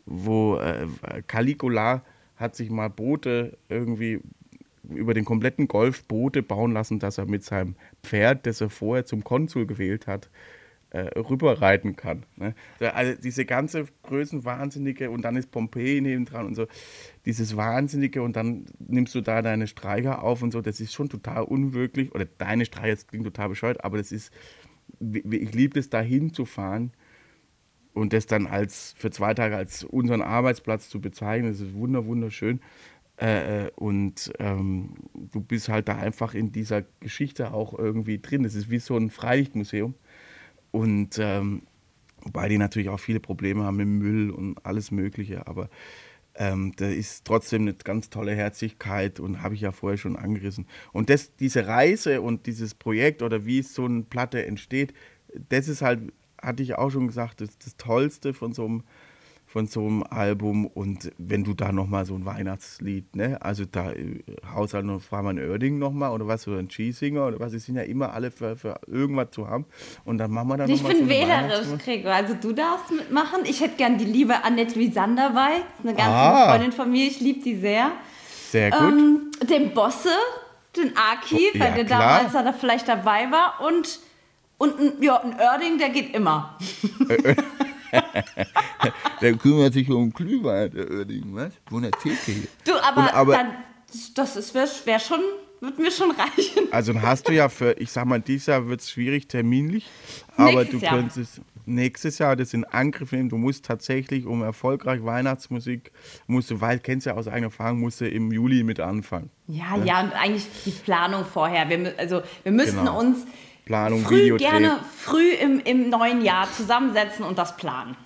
wo äh, Caligula hat sich mal Boote irgendwie über den kompletten Golf Boote bauen lassen, dass er mit seinem Pferd, das er vorher zum Konsul gewählt hat, äh, rüberreiten kann. Ne? Also diese ganze Größenwahnsinnige und dann ist Pompeji nebendran und so, dieses Wahnsinnige und dann nimmst du da deine Streicher auf und so, das ist schon total unwirklich, oder deine Streicher, das klingt total bescheuert, aber das ist, ich liebe es, da hinzufahren und das dann als für zwei Tage als unseren Arbeitsplatz zu bezeichnen, das ist wunder, wunderschön. Äh, äh, und ähm, du bist halt da einfach in dieser Geschichte auch irgendwie drin. Das ist wie so ein Freilichtmuseum. Und ähm, wobei die natürlich auch viele Probleme haben mit Müll und alles Mögliche, aber ähm, da ist trotzdem eine ganz tolle Herzlichkeit und habe ich ja vorher schon angerissen. Und das, diese Reise und dieses Projekt oder wie so eine Platte entsteht, das ist halt, hatte ich auch schon gesagt, das, das Tollste von so einem von so einem Album und wenn du da nochmal so ein Weihnachtslied, ne, also da äh, haust halt noch Fraumann Oerding nochmal oder was, oder ein G-Singer oder was, die sind ja immer alle für, für irgendwas zu haben und dann machen wir da Ich nochmal bin so wählerisch. Gregor. Also du darfst mitmachen. Ich hätte gern die liebe Annette Luisander bei. Eine ganz Ah. Freundin von mir. Ich liebe die sehr. Sehr gut. Ähm, den Bosse, den Aki, Oh, weil ja, der klar. damals da vielleicht dabei war. Und, und ein, ja, ein Oerding, der geht immer. Der kümmert sich um Glühwein, der Oerding, was? Hier? Du, aber, Und aber- dann, das ist wäre wär schon, wird mir schon reichen. Also dann hast du ja für, ich sag mal, dieses Jahr wird es schwierig terminlich, aber Nächstes du Jahr. könntest, nächstes Jahr das in Angriff nehmen. Du musst tatsächlich, um erfolgreich Weihnachtsmusik, musst du, weil kennst ja aus eigener Erfahrung, musst du im Juli mit anfangen. Ja, ja, und eigentlich die Planung vorher. Wir, also wir müssten Genau. uns Planung, früh Videodreh. gerne früh im, im neuen Jahr zusammensetzen und das planen.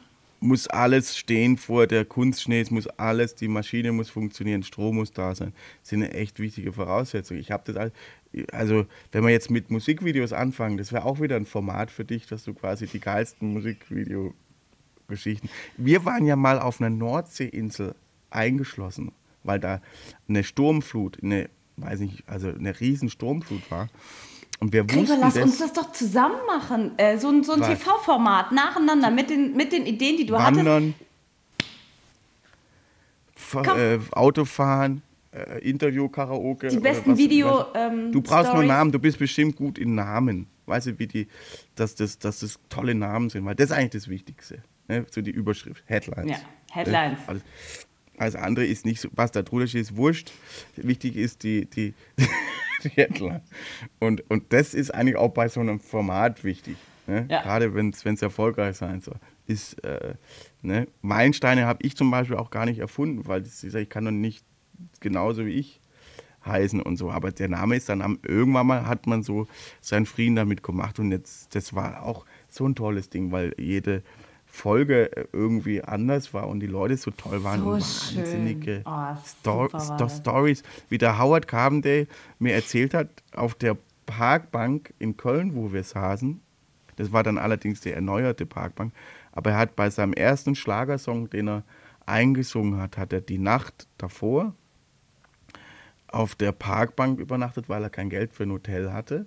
Muss alles stehen vor der Kunstschnee, es muss alles, die Maschine muss funktionieren, Strom muss da sein. Das sind echt wichtige Voraussetzungen. Ich habe das, all- also wenn wir jetzt mit Musikvideos anfangen, das wäre auch wieder ein Format für dich, dass du quasi die geilsten Musikvideo-Geschichten. Wir waren ja mal auf einer Nordseeinsel eingeschlossen, weil da eine Sturmflut, eine, weiß nicht, also eine riesen Sturmflut war. Und wir Gregor, wussten lass das, uns das doch zusammen machen. Äh, so ein, so ein? TV-Format nacheinander mit den, mit den Ideen, die du hattest. Wandern, Komm. äh, Autofahren, äh, Interview, Karaoke. Die besten Video, ähm, Du brauchst nur Stories. Namen, du bist bestimmt gut in Namen. Weißt du, wie die, dass das, dass das tolle Namen sind, weil das ist eigentlich das Wichtigste. Ne? So die Überschrift, Headlines. Ja, Headlines. Alles, alles andere ist nicht so, was da drunter steht, ist wurscht. Wichtig ist die, die, die Headline. Und, und das ist eigentlich auch bei so einem Format wichtig. Ne? Ja. Gerade wenn es erfolgreich sein soll. Ist, äh, ne? Meilensteine habe ich zum Beispiel auch gar nicht erfunden, weil das ich kann doch nicht genauso wie ich heißen und so. Aber der Name ist dann am, irgendwann mal hat man so seinen Frieden damit gemacht und jetzt, das war auch so ein tolles Ding, weil jede Folge irgendwie anders war und die Leute so toll waren So und schön. wahnsinnige Oh, Sto Sto. Stories, wie der Howard Carpendale mir erzählt hat, auf der Parkbank in Köln, wo wir saßen, das war dann allerdings die erneuerte Parkbank, aber er hat bei seinem ersten Schlagersong, den er eingesungen hat, hat er die Nacht davor auf der Parkbank übernachtet, weil er kein Geld für ein Hotel hatte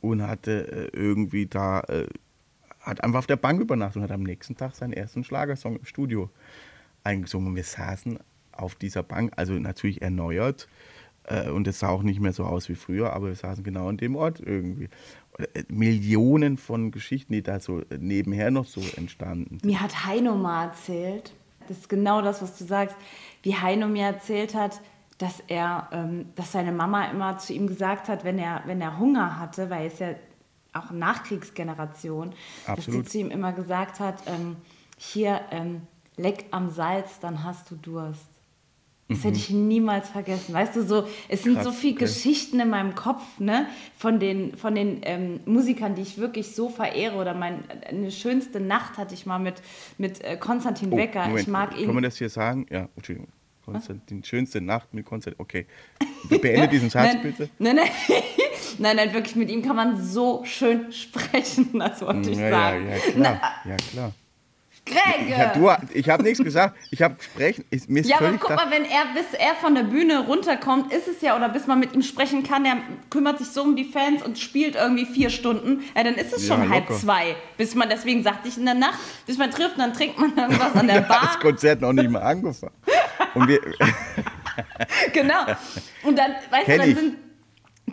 und hatte äh, irgendwie da, äh, hat einfach auf der Bank übernachtet und hat am nächsten Tag seinen ersten Schlagersong im Studio eingesungen. Wir saßen auf dieser Bank, also natürlich erneuert äh, und es sah auch nicht mehr so aus wie früher, aber wir saßen genau an dem Ort irgendwie. Äh, Millionen von Geschichten, die da so nebenher noch so entstanden. Mir hat Heino mal erzählt, das ist genau das, was du sagst, wie Heino mir erzählt hat, dass er, ähm, dass seine Mama immer zu ihm gesagt hat, wenn er, wenn er Hunger hatte, weil er ist ja auch Nachkriegsgeneration, dass Absolut. sie zu ihm immer gesagt hat, ähm, hier, ähm, leck am Salz, dann hast du Durst. Das hätte ich niemals vergessen. Weißt du, so, es sind Mhm. Krass, so viele okay. Geschichten in meinem Kopf, ne, von den, von den ähm, Musikern, die ich wirklich so verehre. Oder mein, eine schönste Nacht hatte ich mal mit, mit äh, Konstantin Oh, Becker. Moment, ich mag Kann man ihn. das hier sagen? Ja, Entschuldigung. Konstantin, schönste Nacht mit Konstantin. Okay. Beende diesen Satz bitte. nein, nein, nein, nein, wirklich, mit ihm kann man so schön sprechen, das wollte ich Ja, ja, sagen. ja, klar. Ja, klar. Greg! Ich habe hab nichts gesagt. Ich habe sprechen. Ist, mir ist Ja, aber guck mal, wenn er, bis er von der Bühne runterkommt, ist es ja, oder bis man mit ihm sprechen kann, der kümmert sich so um die Fans und spielt irgendwie vier Stunden, ja, dann ist es Ja, schon halb locker. zwei. Bis man, deswegen sagte ich in der Nacht, bis man trifft, dann trinkt man irgendwas an der hat das Bar. Konzert noch nicht mal angefangen. Und wir, genau. Und dann, weißt Kenn du, dann ich.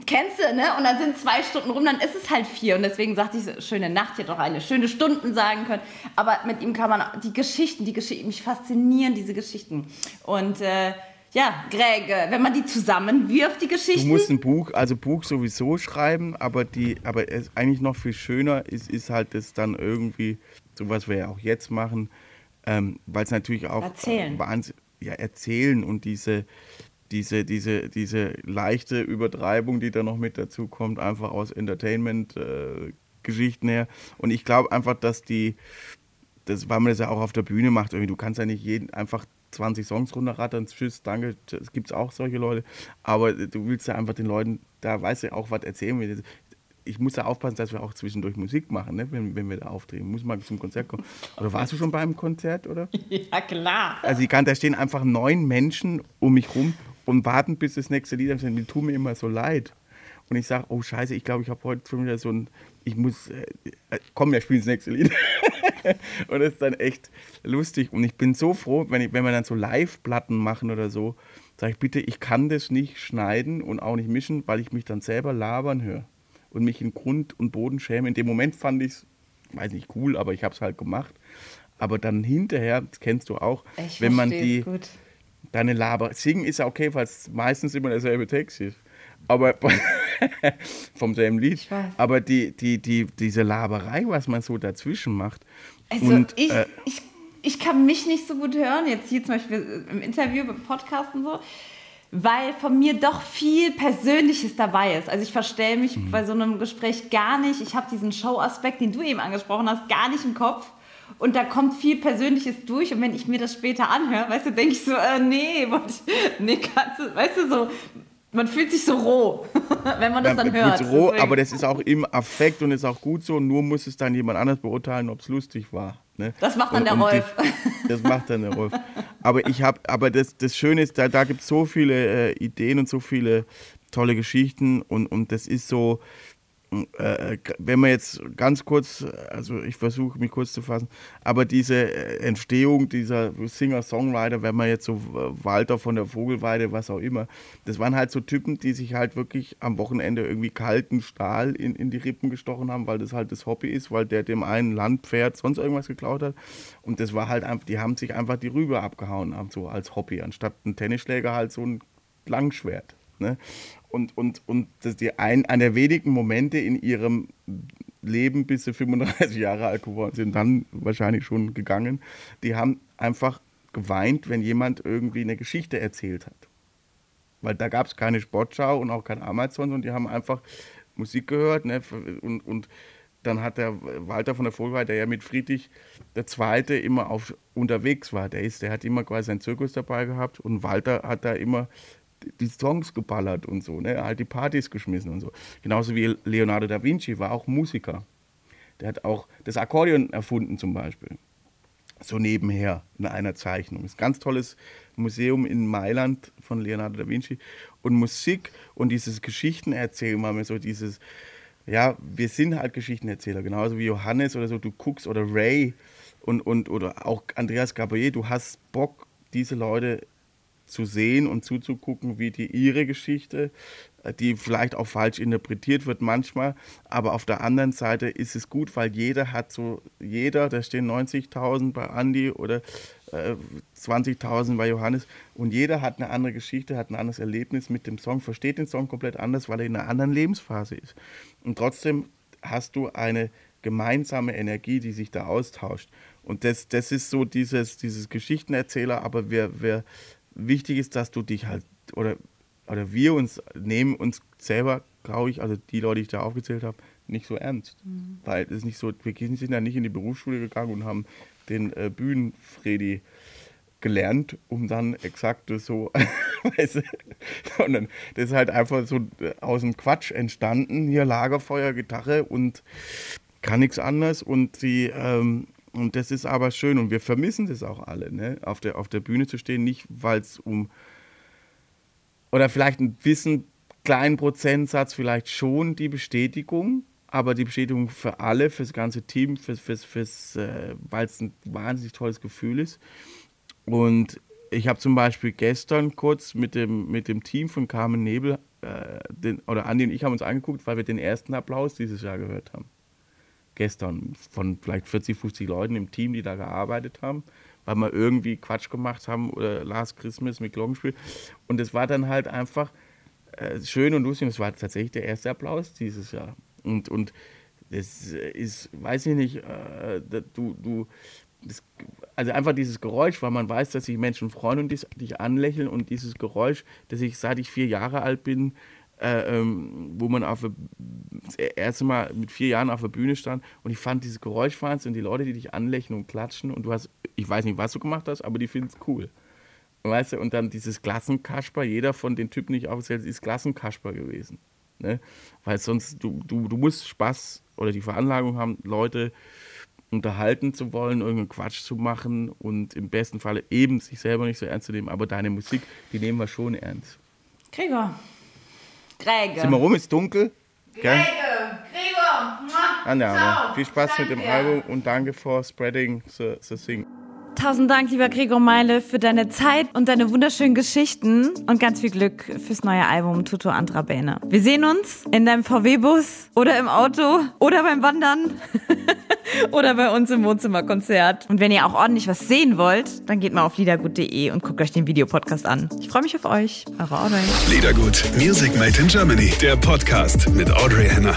Kennst du, ne? Und dann sind zwei Stunden rum, dann ist es halt vier. Und deswegen sagte ich, so, schöne Nacht, hätte auch eine schöne Stunden sagen können. Aber mit ihm kann man die Geschichten, die Geschichten, mich faszinieren diese Geschichten. Und äh, ja, Greg, äh, wenn man die zusammenwirft, die du Geschichten. musst ein Buch, also Buch sowieso schreiben, aber die, aber es eigentlich noch viel schöner ist, ist halt das dann irgendwie, so was wir ja auch jetzt machen, ähm, weil es natürlich auch Erzählen. Äh, ja, erzählen und diese, diese, diese, diese leichte Übertreibung, die da noch mit dazu kommt, einfach aus Entertainment-Geschichten her. Und ich glaube einfach, dass die, das, weil man das ja auch auf der Bühne macht, irgendwie, du kannst ja nicht jeden einfach 20 Songs runterrattern, tschüss, danke, es gibt auch solche Leute, aber du willst ja einfach den Leuten, da weißt du auch, was erzählen. Ich muss ja aufpassen, dass wir auch zwischendurch Musik machen, ne? wenn, wenn wir da auftreten. Muss mal zum Konzert kommen. Oder warst du schon beim Konzert, oder? Ja, klar. Also ich kann, da stehen einfach neun Menschen um mich rum und warten, bis das nächste Lied anfängt. Die tun mir immer so leid. Und ich sage, oh scheiße, ich glaube, ich habe heute schon wieder so ein, ich muss, äh, äh, komm, wir spielen das nächste Lied. und das ist dann echt lustig. Und ich bin so froh, wenn, ich, wenn wir dann so Live-Platten machen oder so, sage ich bitte, ich kann das nicht schneiden und auch nicht mischen, weil ich mich dann selber labern höre und mich in Grund und Boden schäme. In dem Moment fand ich es, weiß nicht, cool, aber ich habe es halt gemacht. Aber dann hinterher, das kennst du auch, Ich wenn man die, gut. Deine Laber. Singen ist ja okay, weil es meistens immer derselbe Text ist. Aber vom selben Lied. Aber die, die, die, diese Laberei, was man so dazwischen macht. Also und, ich, äh, ich, ich kann mich nicht so gut hören, jetzt hier zum Beispiel im Interview, beim Podcast und so, weil von mir doch viel Persönliches dabei ist. Also ich verstelle mich Mhm. bei so einem Gespräch gar nicht. Ich habe diesen Show-Aspekt, den du eben angesprochen hast, gar nicht im Kopf. Und da kommt viel Persönliches durch. Und wenn ich mir das später anhöre, weißt du, denke ich so, äh, nee, nee, kannst du, weißt du, so, man fühlt sich so roh, wenn man das dann Ja, hört. roh, Deswegen. aber das ist auch im Affekt und ist auch gut so. Nur muss es dann jemand anders beurteilen, ob es lustig war. Ne? Das macht dann Und- der und Rolf. Die, das macht dann der Rolf. Aber ich habe, aber das, das Schöne ist, da, da gibt es so viele äh, Ideen und so viele tolle Geschichten und, und das ist so, wenn man jetzt ganz kurz, also ich versuche mich kurz zu fassen, aber diese äh, Entstehung dieser Singer-Songwriter, wenn man jetzt so äh, Walter von der Vogelweide, was auch immer, das waren halt so Typen, die sich halt wirklich am Wochenende irgendwie kalten Stahl in, in die Rippen gestochen haben, weil das halt das Hobby ist, weil der dem einen Landpferd sonst irgendwas geklaut hat. Und das war halt einfach, die haben sich einfach die Rübe abgehauen, haben so als Hobby, anstatt ein Tennisschläger halt so ein Langschwert. Ne? Und, und, und das die ein, einer der wenigen Momente in ihrem Leben, bis sie 35 Jahre alt geworden sind, dann wahrscheinlich schon gegangen, die haben einfach geweint, wenn jemand irgendwie eine Geschichte erzählt hat. Weil da gab es keine Sportschau und auch kein Amazon, und die haben einfach Musik gehört. Ne? Und, und dann hat der Walter von der Vogelweide, der ja mit Friedrich der Zweite immer auf, unterwegs war, der, ist, der hat immer quasi seinen Zirkus dabei gehabt und Walter hat da immer die Songs geballert und so, ne? Halt die Partys geschmissen und so. Genauso wie Leonardo da Vinci war auch Musiker. Der hat auch das Akkordeon erfunden zum Beispiel. So nebenher in einer Zeichnung. Das ist ein ganz tolles Museum in Mailand von Leonardo da Vinci. Und Musik und dieses Geschichtenerzählen, mal so dieses, ja, wir sind halt Geschichtenerzähler, genauso wie Johannes oder so, du guckst oder Ray und, und oder auch Andreas Gabriel, du hast Bock, diese Leute zu sehen und zuzugucken, wie die ihre Geschichte, äh, die vielleicht auch falsch interpretiert wird manchmal, aber auf der anderen Seite ist es gut, weil jeder hat so, jeder, da stehen 90.000 bei Andy oder äh, 20.000 bei Johannes und jeder hat eine andere Geschichte, hat ein anderes Erlebnis mit dem Song, versteht den Song komplett anders, weil er in einer anderen Lebensphase ist. Und trotzdem hast du eine gemeinsame Energie, die sich da austauscht. Und das, das ist so dieses, dieses Geschichtenerzähler, aber wir, wir, wichtig ist, dass du dich halt, oder, oder wir uns nehmen uns selber, glaube ich, also die Leute, die ich da aufgezählt habe, nicht so ernst. Weil es ist nicht so, wir sind ja nicht in die Berufsschule gegangen und haben den äh, Bühnenfredi gelernt, um dann exakt so, weißt du, sondern das ist halt einfach so äh, aus dem Quatsch entstanden, hier Lagerfeuer, Gitarre und kann nichts anderes und die, ähm, und das ist aber schön und wir vermissen das auch alle, ne? auf, der, auf der Bühne zu stehen, nicht weil es um, oder vielleicht ein bisschen kleinen Prozentsatz vielleicht schon die Bestätigung, aber die Bestätigung für alle, für das ganze Team, fürs, fürs, fürs, äh, weil es ein wahnsinnig tolles Gefühl ist. Und ich habe zum Beispiel gestern kurz mit dem, mit dem Team von Carmen Nebel, äh, den, oder Andi und ich haben uns angeguckt, weil wir den ersten Applaus dieses Jahr gehört haben. Gestern von vielleicht 40, 50 Leuten im Team, die da gearbeitet haben, weil wir irgendwie Quatsch gemacht haben oder Last Christmas mit Glockenspiel. Und es war dann halt einfach äh, schön und lustig. Es war tatsächlich der erste Applaus dieses Jahr. Und, und das ist, weiß ich nicht, äh, du, du, das, also einfach dieses Geräusch, weil man weiß, dass sich Menschen freuen und dich, anlächeln und dieses Geräusch, das ich seit ich vier Jahre alt bin, äh, ähm, wo man auf das erste Mal mit vier Jahren auf der Bühne stand und ich fand dieses Geräusch Wahnsinn und die Leute, die dich anlächeln und klatschen und du hast, ich weiß nicht, was du gemacht hast, aber die finden es cool. Weißt du, und dann dieses Glassenkasper, jeder von den Typen, die ich aufgezählt habe, ist Glassenkasper gewesen. Ne? Weil sonst, du, du, du musst Spaß oder die Veranlagung haben, Leute unterhalten zu wollen, irgendeinen Quatsch zu machen und im besten Falle eben sich selber nicht so ernst zu nehmen, aber deine Musik, die nehmen wir schon ernst. Gregor. Gregor. Sieh mal rum, ist dunkel. Gell? Gregor. Gregor. Anja, Ciao. viel Spaß mit dem Danke. Album und danke for spreading the, the thing. Tausend Dank, lieber Gregor Meile, für deine Zeit und deine wunderschönen Geschichten und ganz viel Glück fürs neue Album Tuto Andra Bene. Wir sehen uns in deinem VW-Bus oder im Auto oder beim Wandern oder bei uns im Wohnzimmerkonzert. Und wenn ihr auch ordentlich was sehen wollt, dann geht mal auf liedergut.de und guckt euch den Videopodcast an. Ich freue mich auf euch. Eure Audrey. Liedergut, Music Made in Germany, der Podcast mit Audrey Henner.